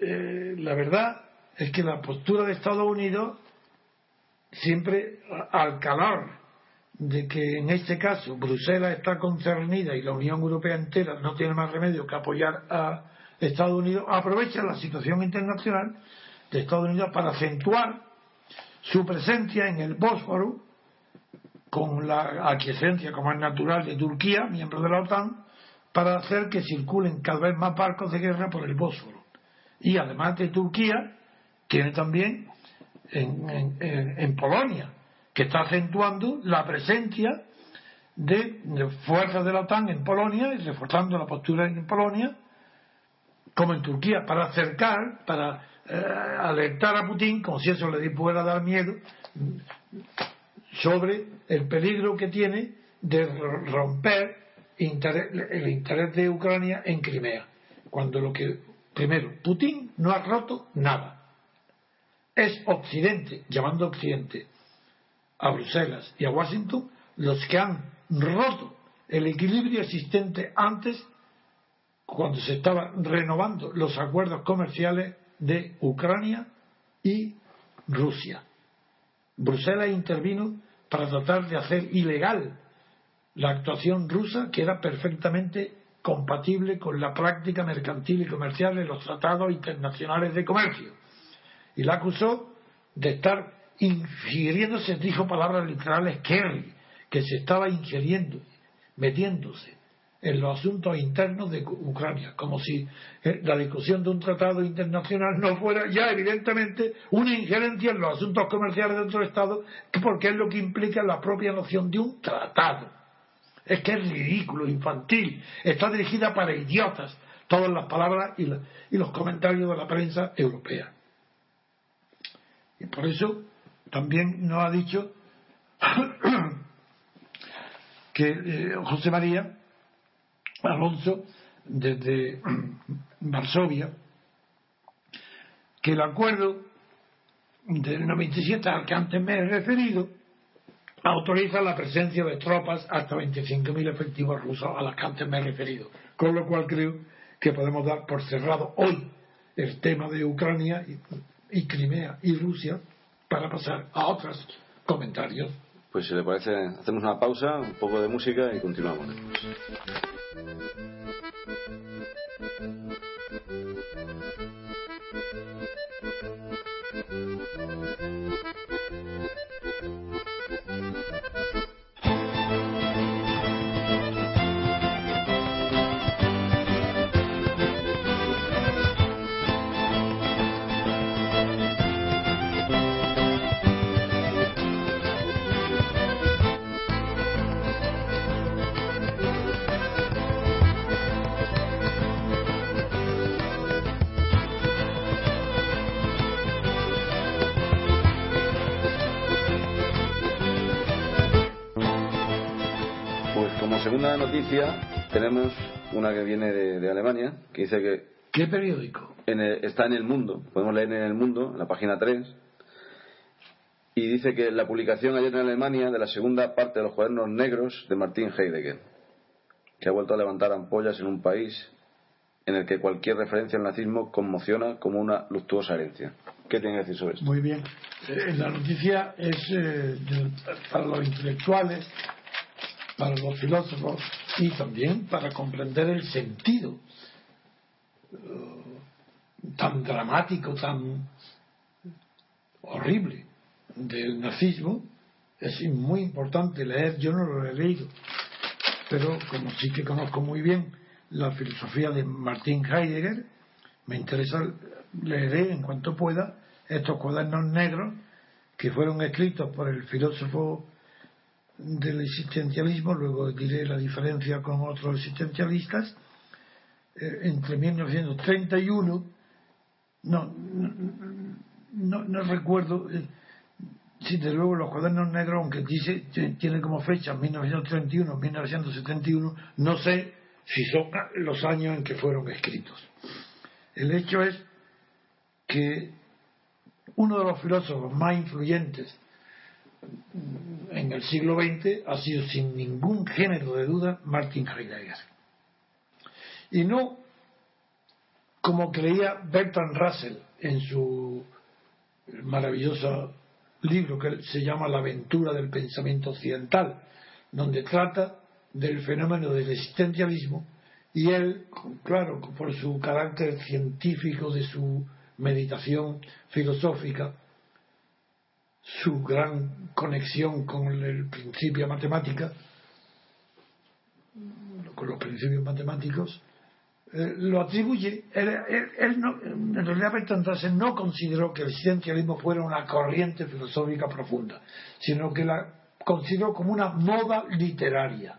eh, la verdad es que la postura de Estados Unidos siempre al calor de que en este caso Bruselas está concernida y la Unión Europea entera no tiene más remedio que apoyar a Estados Unidos, aprovecha la situación internacional de Estados Unidos para acentuar su presencia en el Bósforo con la aquiescencia, como es natural, de Turquía, miembro de la OTAN, para hacer que circulen cada vez más barcos de guerra por el Bósforo. Y además de Turquía, tiene también en, Polonia que está acentuando la presencia de, fuerzas de la OTAN en Polonia y reforzando la postura en Polonia, como en Turquía, para acercar, para eh, alertar a Putin, como si eso le pudiera dar miedo, sobre el peligro que tiene de romper el interés de Ucrania en Crimea. Cuando lo que, primero, Putin no ha roto nada. Es Occidente, llamando Occidente, a Bruselas y a Washington los que han roto el equilibrio existente antes cuando se estaban renovando los acuerdos comerciales de Ucrania y Rusia. Bruselas intervino para tratar de hacer ilegal la actuación rusa que era perfectamente compatible con la práctica mercantil y comercial de los tratados internacionales de comercio. Y la acusó de estar ingiriéndose, dijo palabras literales Kerry, que se estaba ingiriendo, metiéndose en los asuntos internos de Ucrania, como si eh, la discusión de un tratado internacional no fuera ya evidentemente una injerencia en los asuntos comerciales de otro Estado, porque es lo que implica la propia noción de un tratado. Es que es ridículo, infantil, está dirigida para idiotas, todas las palabras y, y los comentarios de la prensa europea. Y por eso también nos ha dicho (coughs) que eh, José María Alonso desde Varsovia que el acuerdo del 97 al que antes me he referido autoriza la presencia de tropas hasta 25.000 efectivos rusos a las que antes me he referido. Con lo cual creo que podemos dar por cerrado hoy el tema de Ucrania y Crimea y Rusia para pasar a otros comentarios. Pues si le parece, hacemos una pausa, un poco de música y continuamos. Segunda noticia tenemos una que viene de, Alemania, que dice que... ¿Qué periódico? está en El Mundo, podemos leer en El Mundo, en la página 3, y dice que la publicación ayer en Alemania de la segunda parte de los cuadernos negros de Martin Heidegger, que ha vuelto a levantar ampollas en un país en el que cualquier referencia al nazismo conmociona como una luctuosa herencia. ¿Qué tiene que decir sobre esto? Muy bien. Eh, la noticia es eh, para los intelectuales para los filósofos y también para comprender el sentido eh, tan dramático, tan horrible del nazismo, es muy importante leer, yo no lo he leído, pero como sí que conozco muy bien la filosofía de Martin Heidegger, me interesa, leeré en cuanto pueda estos cuadernos negros que fueron escritos por el filósofo del existencialismo, luego diré la diferencia con otros existencialistas, eh, entre 1931, no, no, no recuerdo, eh, si de luego los cuadernos negros, aunque dice, tiene como fecha 1931, 1971, no sé si son los años en que fueron escritos. El hecho es que uno de los filósofos más influyentes en el siglo XX ha sido sin ningún género de duda Martin Heidegger. Y no como creía Bertrand Russell en su maravilloso libro que se llama La aventura del pensamiento occidental, donde trata del fenómeno del existencialismo y él, claro, por su carácter científico de su meditación filosófica, su gran conexión con el principio matemática, con los principios matemáticos, eh, lo atribuye, él, no, en realidad Bertrand no consideró que el existencialismo fuera una corriente filosófica profunda, sino que la consideró como una moda literaria,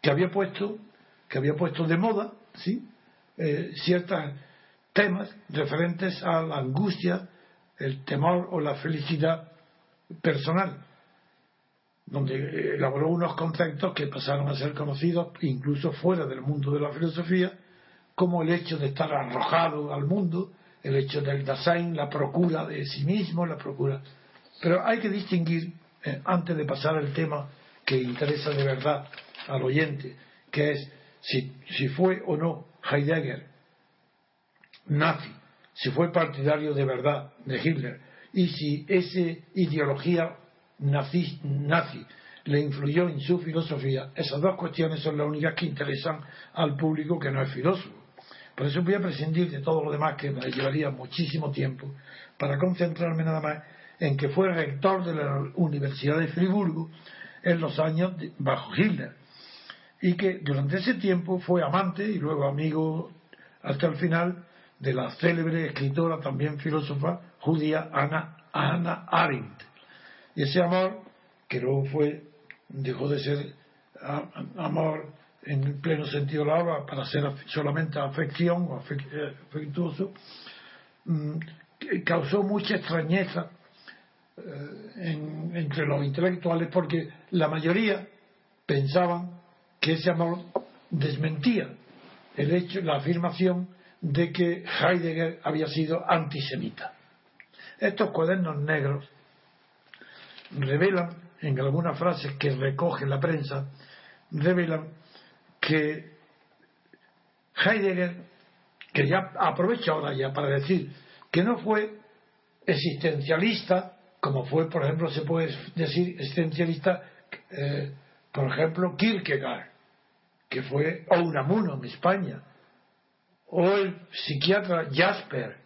que había puesto, que había puesto de moda, ¿sí? Eh, ciertos temas referentes a la angustia, el temor o la felicidad personal, donde elaboró unos conceptos que pasaron a ser conocidos incluso fuera del mundo de la filosofía, como el hecho de estar arrojado al mundo, el hecho del Dasein, la procura de sí mismo, la procura. Pero hay que distinguir, eh, antes de pasar al tema que interesa de verdad al oyente, que es si, si fue o no Heidegger nazi, si fue partidario de verdad de Hitler y si esa ideología nazi, nazi le influyó en su filosofía, esas dos cuestiones son las únicas que interesan al público que no es filósofo. Por eso voy a prescindir de todo lo demás que me llevaría muchísimo tiempo para concentrarme nada más en que fue rector de la Universidad de Friburgo en los años bajo Hitler y que durante ese tiempo fue amante y luego amigo hasta el final de la célebre escritora, también filósofa judía Ana, Ana Arendt. Y ese amor, que luego fue, dejó de ser amor en el pleno sentido de la palabra para ser solamente afección o eh, afectuoso, mm, causó mucha extrañeza eh, entre los intelectuales porque la mayoría pensaban que ese amor desmentía el hecho, la afirmación de que Heidegger había sido antisemita. Estos cuadernos negros revelan, en algunas frases que recoge la prensa, revelan que Heidegger, que ya aprovecha ahora ya para decir que no fue existencialista, como fue, por ejemplo, se puede decir existencialista, eh, por ejemplo, Kierkegaard, que fue Unamuno en España, o el psiquiatra Jasper,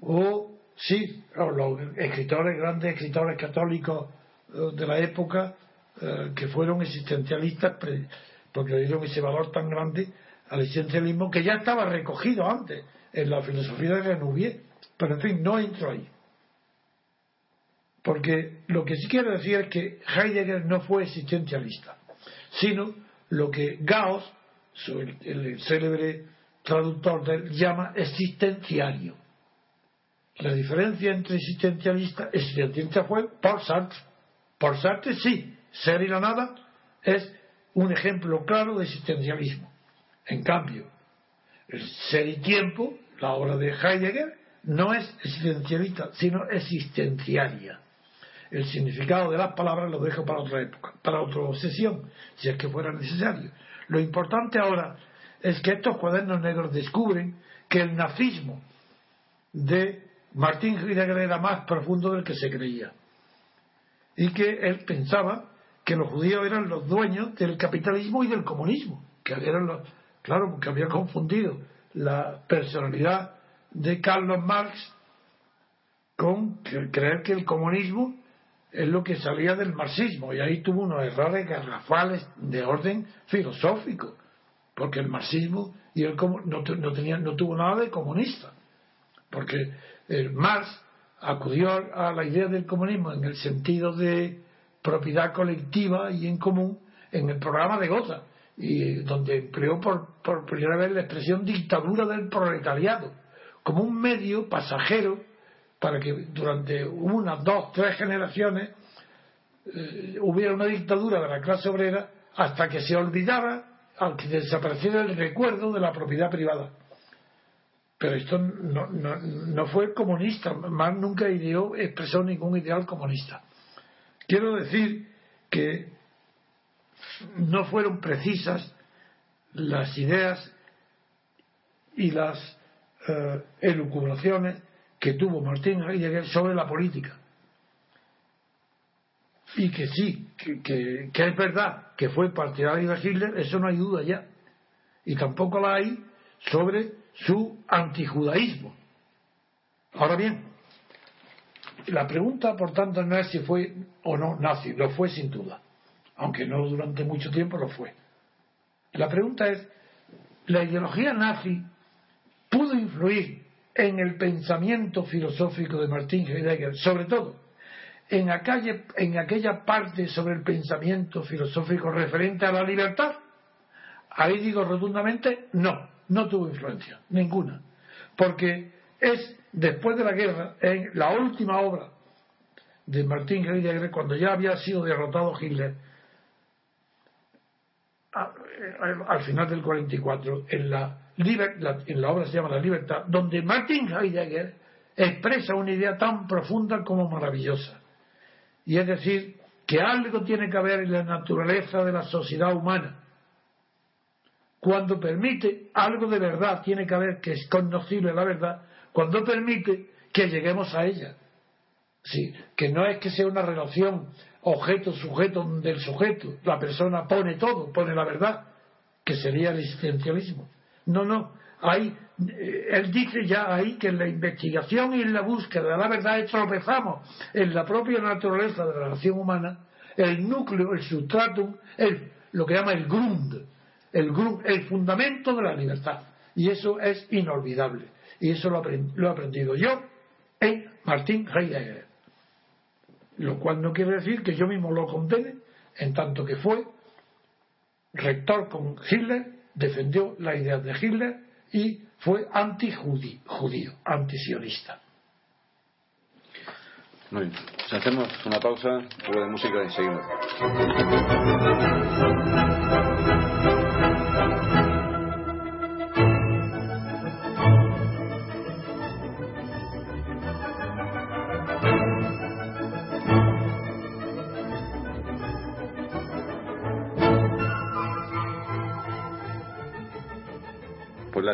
o sí, los escritores, grandes escritores católicos eh, de la época eh, que fueron existencialistas porque le dieron ese valor tan grande al existencialismo que ya estaba recogido antes en la filosofía de Renouvier, pero en fin, no entro ahí. Porque lo que sí quiero decir es que Heidegger no fue existencialista, sino lo que Gauss el, célebre traductor de él, llama existenciario. La diferencia entre existencialista existencialista fue por Sartre. Por Sartre sí, ser y la nada es un ejemplo claro de existencialismo. En cambio, el ser y tiempo, la obra de Heidegger, no es existencialista, sino existenciaria. El significado de las palabras lo dejo para otra época, para otra sesión, si es que fuera necesario. Lo importante ahora es que estos cuadernos negros descubren que el nazismo de Martín Heidegger era más profundo del que se creía y que él pensaba que los judíos eran los dueños del capitalismo y del comunismo, que eran claro, porque había confundido la personalidad de Carlos Marx con creer que el comunismo es lo que salía del marxismo y ahí tuvo unos errores garrafales de orden filosófico porque el marxismo y el no, no, tenía, no tuvo nada de comunista porque el Marx acudió a la idea del comunismo en el sentido de propiedad colectiva y en común en el programa de Gotha y donde empleó por primera vez la expresión dictadura del proletariado como un medio pasajero para que durante una, dos, tres generaciones eh, hubiera una dictadura de la clase obrera hasta que se olvidara, al que desapareciera el recuerdo de la propiedad privada. Pero esto no, fue comunista, más nunca ideó, expresó ningún ideal comunista. Quiero decir que no fueron precisas las ideas y las eh, elucubraciones que tuvo Martín Heidegger sobre la política. Y que sí, que, es verdad que fue partidario de Hitler, eso no hay duda ya. Y tampoco la hay sobre su antijudaísmo. Ahora bien, la pregunta, por tanto, no es si fue o no nazi, lo fue sin duda, aunque no durante mucho tiempo lo fue. La pregunta es, ¿la ideología nazi pudo influir en el pensamiento filosófico de Martin Heidegger, sobre todo en aquella, en aquella parte sobre el pensamiento filosófico referente a la libertad? Ahí digo rotundamente, no, no tuvo influencia, ninguna. Porque es después de la guerra, en la última obra de Martin Heidegger, cuando ya había sido derrotado Hitler, al final del 44, en la en la obra se llama La Libertad, donde Martin Heidegger expresa una idea tan profunda como maravillosa. Y es decir, que algo tiene que haber en la naturaleza de la sociedad humana. Cuando permite algo de verdad, tiene que haber que es conocible la verdad, cuando permite que lleguemos a ella. Sí, que no es que sea una relación objeto-sujeto del sujeto, la persona pone todo, pone la verdad, que sería el existencialismo no, no. Hay, eh, él dice ya ahí que en la investigación y en la búsqueda de la verdad tropezamos en la propia naturaleza de la relación humana, el núcleo, el sustratum, el, lo que llama el grund, el, grund, el fundamento de la libertad. Y eso es inolvidable. Y eso lo, he aprendido yo en Martín Heidegger. Lo cual no quiere decir que yo mismo lo condene, en tanto que fue rector con Hitler defendió la idea de Hitler y fue anti-judío, anti-sionista. Muy bien. hacemos una pausa, luego de música y seguimos.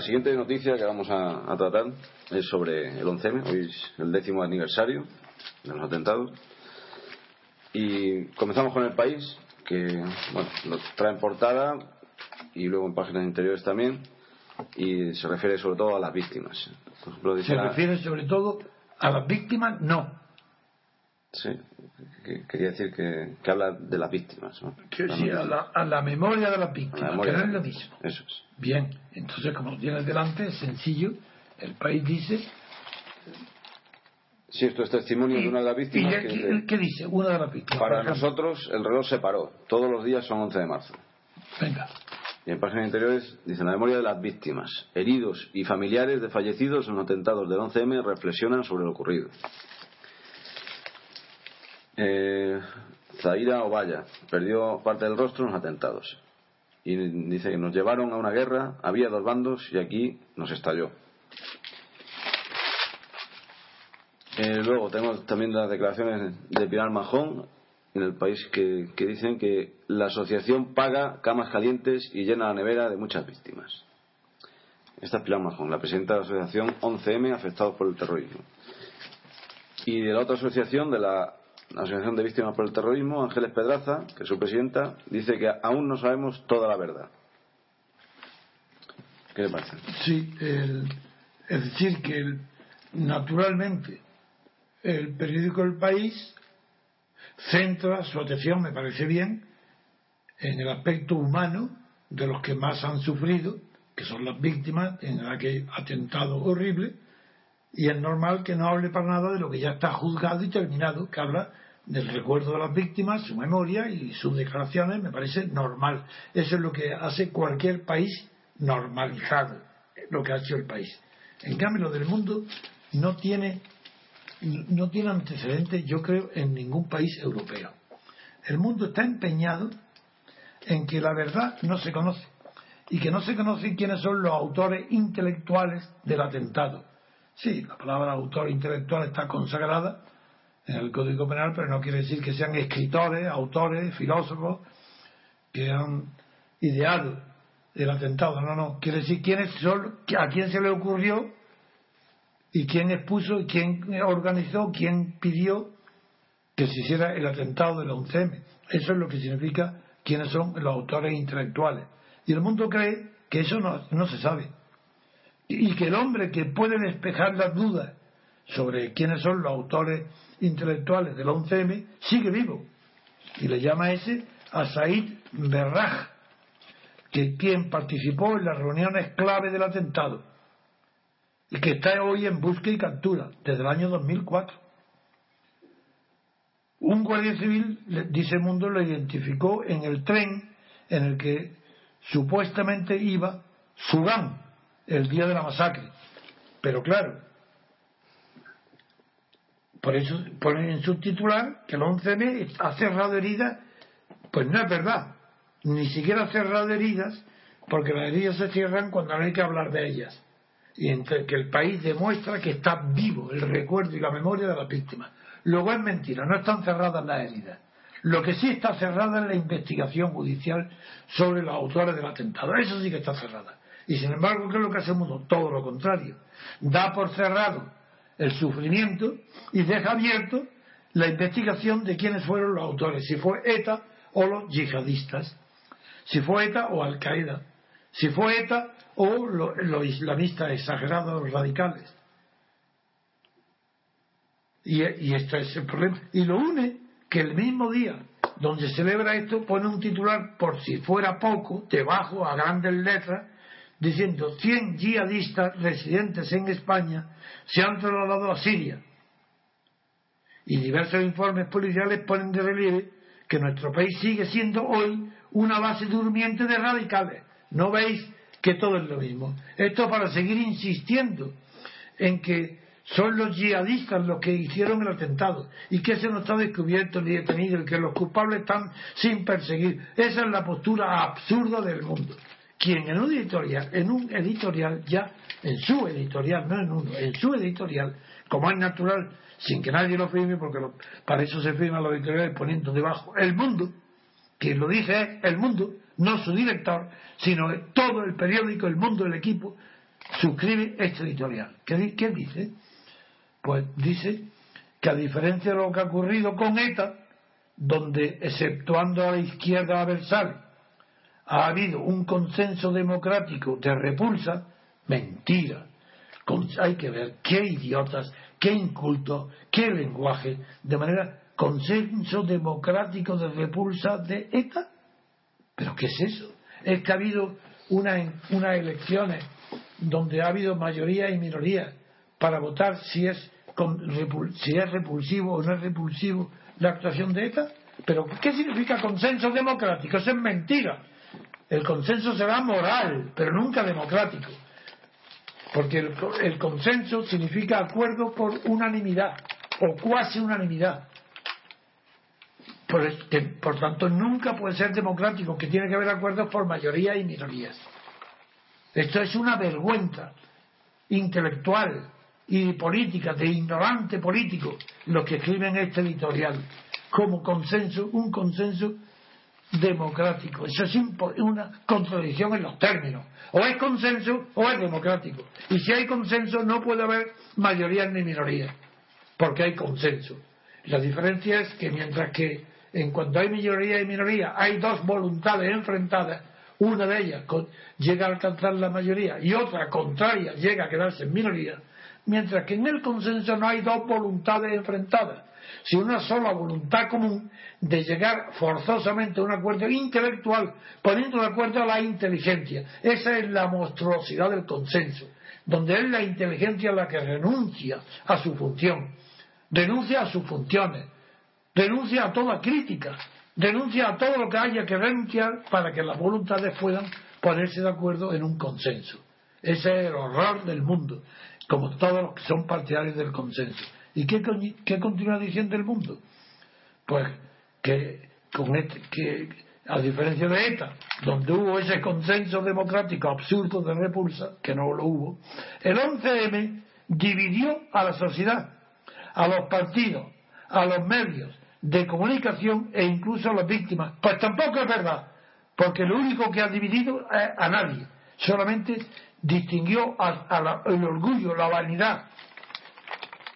La siguiente noticia que vamos a, tratar es sobre el 11M, hoy es el décimo aniversario de los atentados. Y comenzamos con el país, que bueno, nos trae en portada y luego en páginas interiores también, y se refiere sobre todo a las víctimas. se refiere sobre todo a las víctimas, no. Sí, quería decir que, habla de las víctimas. ¿no? Que, sí, a la, a la, memoria de las víctimas, que no es lo mismo. Eso es. Bien, entonces como tienes delante, es sencillo. El país dice. Si esto es testimonio de una de las víctimas. ¿Y qué, dice? Una de las víctimas. Para nosotros el reloj se paró. Todos los días son 11 de marzo. Venga. Y en páginas interiores dice la memoria de las víctimas, heridos y familiares de fallecidos en atentados del 11M reflexionan sobre lo ocurrido eh, Zaira Ovalla perdió parte del rostro en los atentados. Y dice que nos llevaron a una guerra, había dos bandos y aquí nos estalló. Eh, luego tenemos también las declaraciones de Pilar Majón en el país que, que, dicen que la asociación paga camas calientes y llena la nevera de muchas víctimas. Esta es Pilar Majón, la presidenta de la asociación 11M afectados por el terrorismo. Y de la otra asociación, de la la Asociación de Víctimas por el Terrorismo, Ángeles Pedraza, que es su presidenta, dice que aún no sabemos toda la verdad. ¿Qué le parece? Sí, es decir, que naturalmente el periódico El País centra su atención, me parece bien, en el aspecto humano de los que más han sufrido, que son las víctimas en aquel atentado horrible, y es normal que no hable para nada de lo que ya está juzgado y terminado, que habla del recuerdo de las víctimas, su memoria y sus declaraciones, me parece normal. Eso es lo que hace cualquier país normalizado, lo que ha hecho el país. En cambio, lo del mundo no tiene, no tiene antecedentes, yo creo, en ningún país europeo. El mundo está empeñado en que la verdad no se conoce y que no se conocen quiénes son los autores intelectuales del atentado. Sí, la palabra autor intelectual está consagrada en el Código Penal, pero no quiere decir que sean escritores, autores, filósofos que han ideado el atentado. No, no. Quiere decir quiénes son, a quién se le ocurrió y quién expuso, y quién organizó, quién pidió que se hiciera el atentado del 11M. Eso es lo que significa quiénes son los autores intelectuales. Y el mundo cree que eso no, no se sabe. Y que el hombre que puede despejar las dudas sobre quiénes son los autores intelectuales del 11M sigue vivo. Y le llama ese a Said Berraj, que quien participó en las reuniones clave del atentado y que está hoy en búsqueda y captura desde el año 2004. Un guardia civil, dice Mundo, lo identificó en el tren en el que supuestamente iba Sudán el día de la masacre. Pero claro, por eso ponen en su titular que el 11M ha cerrado heridas, pues no es verdad. Ni siquiera ha cerrado heridas, porque las heridas se cierran cuando no hay que hablar de ellas. Y entre que el país demuestra que está vivo el recuerdo y la memoria de las víctimas. Luego es mentira, no están cerradas las heridas. Lo que sí está cerrada es la investigación judicial sobre los autores del atentado. Eso sí que está cerrada. Y sin embargo, ¿qué es lo que hace el mundo? Todo lo contrario. Da por cerrado el sufrimiento y deja abierto la investigación de quiénes fueron los autores, si fue ETA o los yihadistas, si fue ETA o Al Qaeda, si fue ETA o los islamistas exagerados, radicales. Y, y esto es el problema. Y lo une que el mismo día donde celebra esto pone un titular por si fuera poco, debajo a grandes letras, diciendo 100 yihadistas residentes en España se han trasladado a Siria. Y diversos informes policiales ponen de relieve que nuestro país sigue siendo hoy una base durmiente de radicales. ¿No veis que todo es lo mismo? Esto para seguir insistiendo en que son los yihadistas los que hicieron el atentado y que ese no está descubierto ni detenido y que los culpables están sin perseguir. Esa es la postura absurda del mundo. Quien en un editorial, en un editorial ya, en su editorial, no en uno, en su editorial, como es natural, sin que nadie lo firme, porque para eso se firman los editoriales poniendo debajo el mundo, quien lo dice es el mundo, no su director, sino todo el periódico, el mundo, el equipo, suscribe este editorial. ¿Qué, qué dice? Pues dice que a diferencia de lo que ha ocurrido con ETA, donde, exceptuando a la izquierda adversaria, ha habido un consenso democrático de repulsa, mentira. hay que ver qué idiotas, qué inculto, qué lenguaje, de manera consenso democrático de repulsa de ETA. ¿Pero qué es eso? Es que ha habido unas elecciones donde ha habido mayoría y minoría para votar si es, si es repulsivo o no es repulsivo la actuación de ETA. Pero ¿qué significa consenso democrático? Eso es mentira. El consenso será moral, pero nunca democrático. Porque el, el consenso significa acuerdo por unanimidad o cuasi unanimidad. Por, por, tanto, nunca puede ser democrático, que tiene que haber acuerdos por mayoría y minorías. Esto es una vergüenza intelectual y política, de ignorante político, los que escriben este editorial, como consenso, un consenso democrático. Eso es una contradicción en los términos. O es consenso o es democrático. Y si hay consenso no puede haber mayoría ni minoría, porque hay consenso. La diferencia es que mientras que en cuanto hay mayoría y minoría hay dos voluntades enfrentadas, una de ellas llega a alcanzar la mayoría y otra contraria llega a quedarse en minoría, mientras que en el consenso no hay dos voluntades enfrentadas, sino una sola voluntad común de llegar forzosamente a un acuerdo intelectual, poniendo de acuerdo a la inteligencia. Esa es la monstruosidad del consenso, donde es la inteligencia la que renuncia a su función, renuncia a sus funciones, renuncia a toda crítica, renuncia a todo lo que haya que renunciar para que las voluntades puedan ponerse de acuerdo en un consenso. Ese es el horror del mundo, como todos los que son partidarios del consenso. ¿Y qué, continúa diciendo el mundo? Pues que, con este, que a diferencia de ETA, donde hubo ese consenso democrático absurdo de repulsa, que no lo hubo, el 11M dividió a la sociedad, a los partidos, a los medios de comunicación e incluso a las víctimas. Pues tampoco es verdad, porque lo único que ha dividido es a nadie, solamente distinguió el orgullo, la vanidad,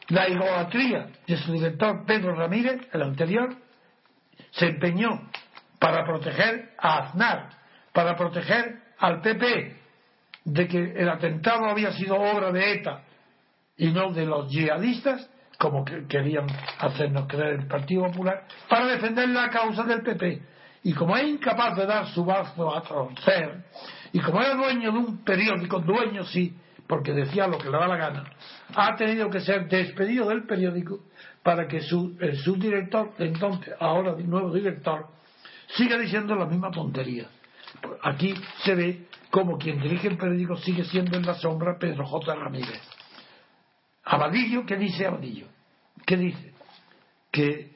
la idolatría de su director Pedro Ramírez, el anterior, se empeñó para proteger a Aznar, para proteger al PP de que el atentado había sido obra de ETA y no de los yihadistas, como querían hacernos creer el Partido Popular, para defender la causa del PP. Y como es incapaz de dar su brazo a torcer, y como era dueño de un periódico, dueño sí, porque decía lo que le da la gana, ha tenido que ser despedido del periódico para que su, el subdirector, entonces, ahora nuevo director, siga diciendo la misma tontería. Aquí se ve como quien dirige el periódico sigue siendo en la sombra Pedro J. Ramírez. Abadillo, ¿qué dice Abadillo? ¿Qué dice? Que,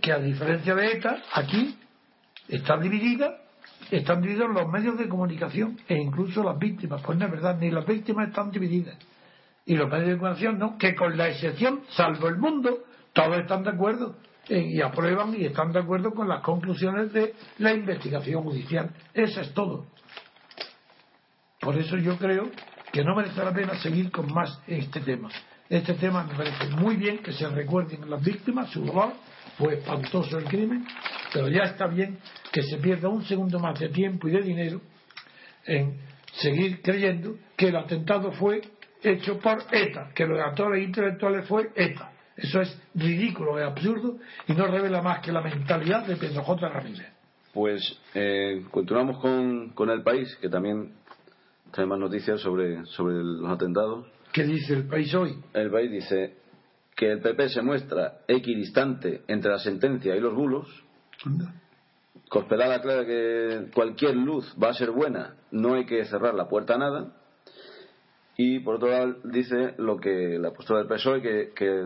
que, a diferencia de ETA, aquí está dividida están divididos los medios de comunicación e incluso las víctimas. Pues no es verdad, ni las víctimas están divididas. Y los medios de comunicación no, que con la excepción, salvo el mundo, todos están de acuerdo y aprueban y están de acuerdo con las conclusiones de la investigación judicial. Eso es todo. Por eso yo creo que no merece la pena seguir con más este tema. Este tema me parece muy bien que se recuerden las víctimas, su dolor, fue espantoso el crimen, pero ya está bien que se pierda un segundo más de tiempo y de dinero en seguir creyendo que el atentado fue hecho por ETA, que los actores intelectuales fue ETA. Eso es ridículo, es absurdo y no revela más que la mentalidad de Pedro J. Ramírez. Pues eh, continuamos con, con, el país, que también trae más noticias sobre, sobre los atentados. ¿Qué dice el país hoy? El país dice que el PP se muestra equidistante entre la sentencia y los bulos. Cospedal aclara que cualquier luz va a ser buena, no hay que cerrar la puerta a nada. Y por otro lado dice lo que la postura del PSOE, que, que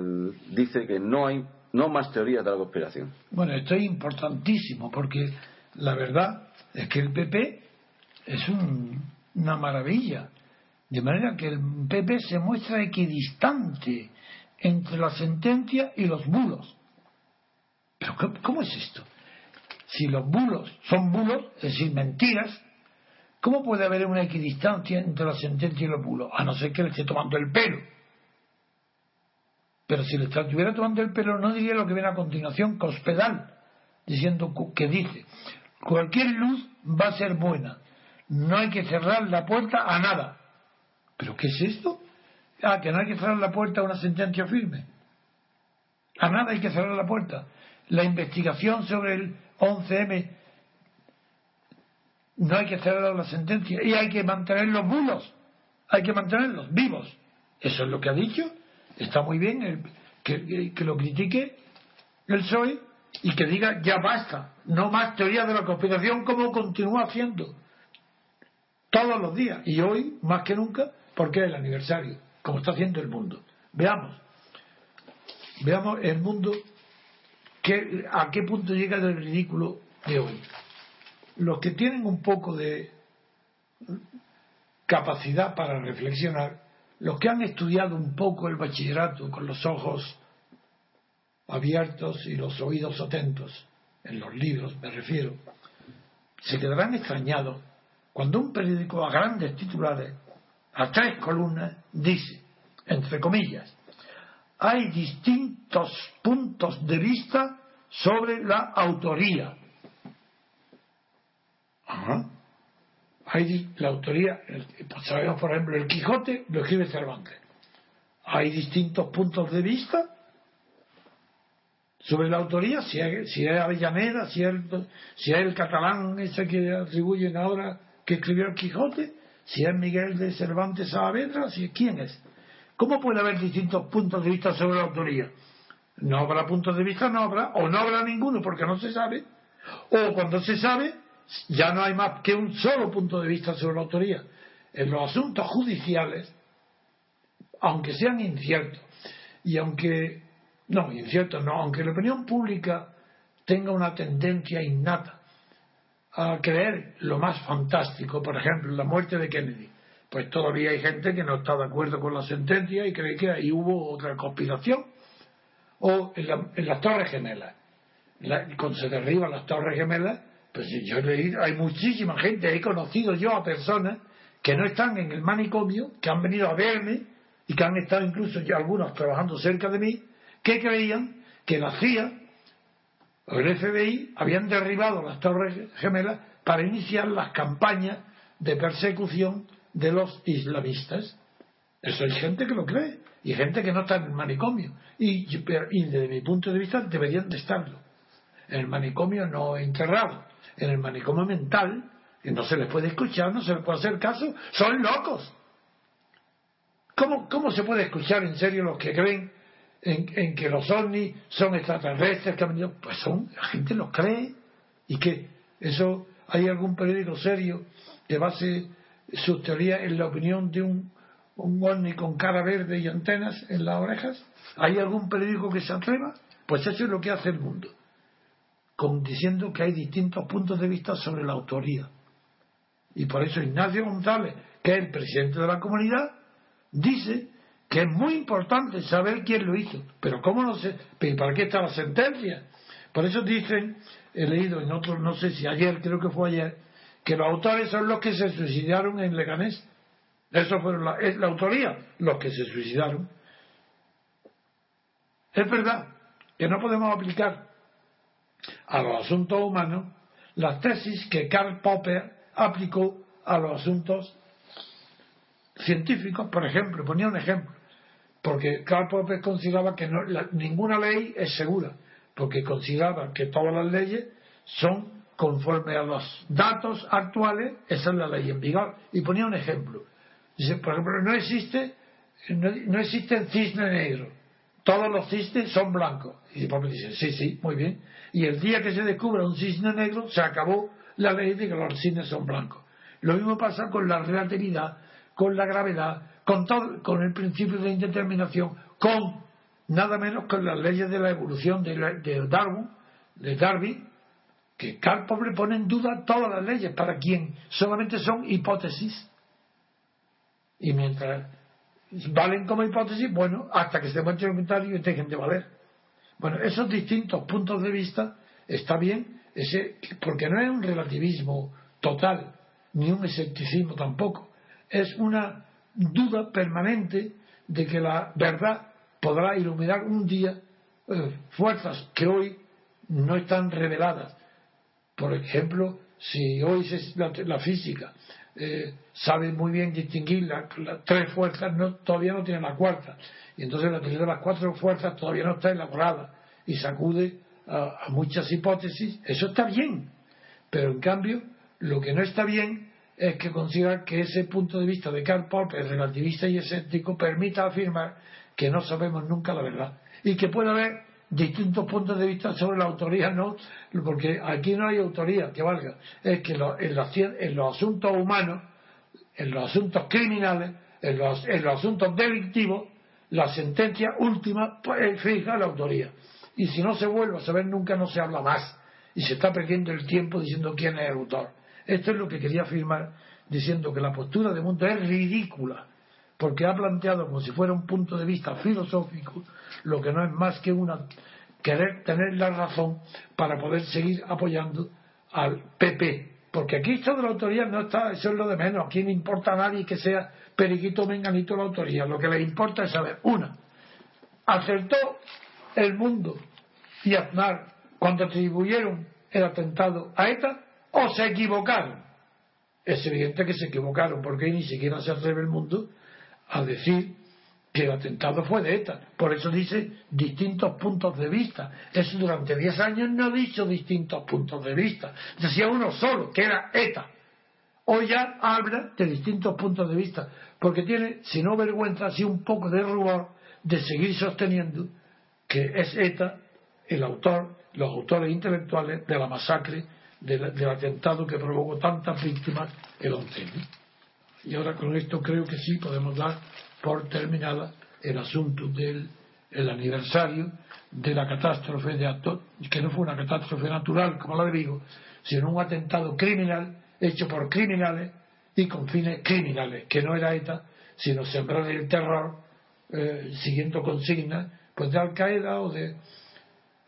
dice que no hay no más teorías de la conspiración. Bueno, esto es importantísimo porque la verdad es que el PP es una maravilla. De manera que el PP se muestra equidistante entre la sentencia y los bulos. ¿Pero cómo es esto? Si los bulos son bulos, es decir, mentiras, ¿cómo puede haber una equidistancia entre la sentencia y los bulos? A no ser que le esté tomando el pelo. Pero si le estuviera tomando el pelo, no diría lo que viene a continuación, Cospedal, diciendo que dice, cualquier luz va a ser buena, no hay que cerrar la puerta a nada. ¿Pero qué es esto? Ah, que no hay que cerrar la puerta a una sentencia firme. A nada hay que cerrar la puerta. La investigación sobre el 11M no hay que cerrar la sentencia y hay que mantener los bulos. Hay que mantenerlos vivos. Eso es lo que ha dicho. Está muy bien que, que, lo critique el PSOE y que diga ya basta. No más teoría de la conspiración como continúa haciendo todos los días. Y hoy, más que nunca, porque es el aniversario, como está haciendo el mundo. Veamos, veamos el mundo que, a qué punto llega el ridículo de hoy. Los que tienen un poco de capacidad para reflexionar, los que han estudiado un poco el bachillerato con los ojos abiertos y los oídos atentos, en los libros me refiero, se quedarán extrañados cuando un periódico a grandes titulares a tres columnas dice, entre comillas, hay distintos puntos de vista sobre la autoría. Hay la autoría, sabemos por ejemplo el Quijote lo escribe Cervantes. Hay distintos puntos de vista sobre la autoría, si es, si es Avellaneda, si es, si es el catalán ese que atribuyen ahora que escribió el Quijote, si es Miguel de Cervantes Saavedra, si quién es. ¿Cómo puede haber distintos puntos de vista sobre la autoría? No habrá puntos de vista, no habrá, o no habrá ninguno porque no se sabe, o cuando se sabe, ya no hay más que un solo punto de vista sobre la autoría. En los asuntos judiciales, aunque sean inciertos, y aunque, no, inciertos no, aunque la opinión pública tenga una tendencia innata a creer lo más fantástico, por ejemplo, la muerte de Kennedy, pues todavía hay gente que no está de acuerdo con la sentencia y cree que ahí hubo otra conspiración. O en, las Torres Gemelas, cuando se derriban las Torres Gemelas, pues yo he leído, hay muchísima gente, he conocido yo a personas que no están en el manicomio, que han venido a verme y que han estado incluso ya algunos trabajando cerca de mí, que creían que la CIA o el FBI habían derribado las Torres Gemelas para iniciar las campañas de persecución de los islamistas. Eso hay gente que lo cree y gente que no está en el manicomio. Y, desde mi punto de vista deberían de estarlo. En el manicomio no enterrado, en el manicomio mental, que no se les puede escuchar, no se les puede hacer caso, son locos. ¿Cómo, cómo se puede escuchar en serio los que creen en, que los ovnis son extraterrestres que han venido? Pues son, la gente los cree y que eso hay algún periódico serio que base sus teorías en la opinión de un, un ovni con cara verde y antenas en las orejas? ¿Hay algún periódico que se atreva? Pues eso es lo que hace el mundo, con, diciendo que hay distintos puntos de vista sobre la autoría. Y por eso Ignacio González, que es el presidente de la comunidad, dice que es muy importante saber quién lo hizo. Pero ¿cómo no sé? ¿Para qué está la sentencia? Por eso dicen, he leído en otros, no sé si ayer, creo que fue ayer, que los autores son los que se suicidaron en Leganés. Eso fue la, es la autoría, los que se suicidaron. Es verdad que no podemos aplicar a los asuntos humanos las tesis que Karl Popper aplicó a los asuntos científicos, por ejemplo, ponía un ejemplo, porque Karl Popper consideraba que ninguna ley es segura, porque consideraba que todas las leyes son conforme a los datos actuales, esa es la ley en vigor. Y ponía un ejemplo. Dice, por ejemplo, no existe, no, existe cisne negro. Todos los cisnes son blancos. Y Pablo dice, sí, sí, muy bien. Y el día que se descubra un cisne negro, se acabó la ley de que los cisnes son blancos. Lo mismo pasa con la relatividad, con la gravedad, con, todo, con el principio de indeterminación, con nada menos con las leyes de la evolución de, de Darwin, de Darwin, que Karl Popper pone en duda todas las leyes para quien solamente son hipótesis. Y mientras valen como hipótesis, bueno, hasta que se demuestre el comentario y dejen de valer. Bueno, esos distintos puntos de vista está bien, ese, porque no es un relativismo total, ni un escepticismo tampoco. Es una duda permanente de que la verdad podrá iluminar un día eh, fuerzas que hoy no están reveladas por ejemplo, si hoy la, física eh, sabe muy bien distinguir las tres fuerzas, no, todavía no tiene la cuarta. Y entonces la teoría de las cuatro fuerzas todavía no está elaborada y sacude a, a muchas hipótesis. Eso está bien. Pero en cambio, lo que no está bien es que considera que ese punto de vista de Karl Popper, relativista y escéptico, permita afirmar que no sabemos nunca la verdad y que puede haber distintos puntos de vista sobre la autoría, no, porque aquí no hay autoría que valga. Es que en, los asuntos humanos, en los asuntos criminales, en los, asuntos delictivos, la sentencia última pues, fija la autoría. Y si no se vuelve a saber nunca, no se habla más. Y se está perdiendo el tiempo diciendo quién es el autor. Esto es lo que quería afirmar diciendo que la postura de Mundo es ridícula, porque ha planteado como si fuera un punto de vista filosófico lo que no es más que una querer tener la razón para poder seguir apoyando al PP. Porque aquí esto de la autoría no está, eso es lo de menos. Aquí no importa a nadie que sea periquito menganito la autoría. Lo que le importa es saber, una, ¿Acertó el mundo y Aznar cuando atribuyeron el atentado a ETA o se equivocaron? Es evidente que se equivocaron porque ni siquiera se atreve el mundo a decir que el atentado fue de ETA. Por eso dice distintos puntos de vista. Eso durante 10 años no ha dicho distintos puntos de vista. Decía uno solo, que era ETA. Hoy ya habla de distintos puntos de vista, porque tiene, si no vergüenza, así un poco de rubor de seguir sosteniendo que es ETA el autor, los autores intelectuales de la masacre, del, atentado que provocó tantas víctimas el 11. Y ahora con esto creo que sí podemos dar por terminada el asunto del aniversario de la catástrofe de Acto, que no fue una catástrofe natural como la de Vigo, sino un atentado criminal hecho por criminales y con fines criminales, que no era ETA, sino sembrar el terror eh, siguiendo consignas pues de Al Qaeda o de,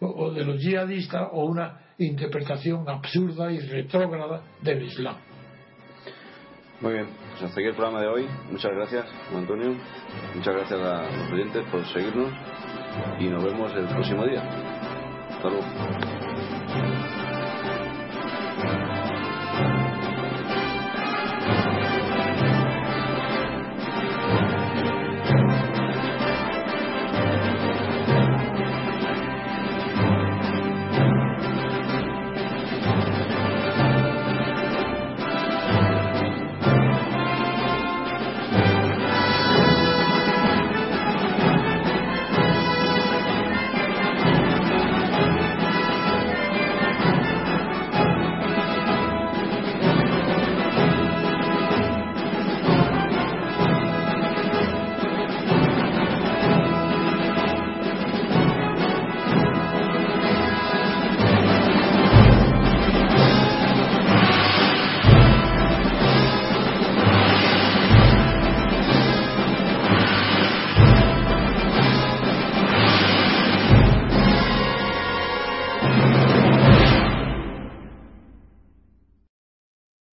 o de los yihadistas o una interpretación absurda y retrógrada del Islam. Muy bien, pues hasta aquí el programa de hoy. Muchas gracias, Antonio. Muchas gracias a los oyentes por seguirnos y nos vemos el próximo día. Hasta luego.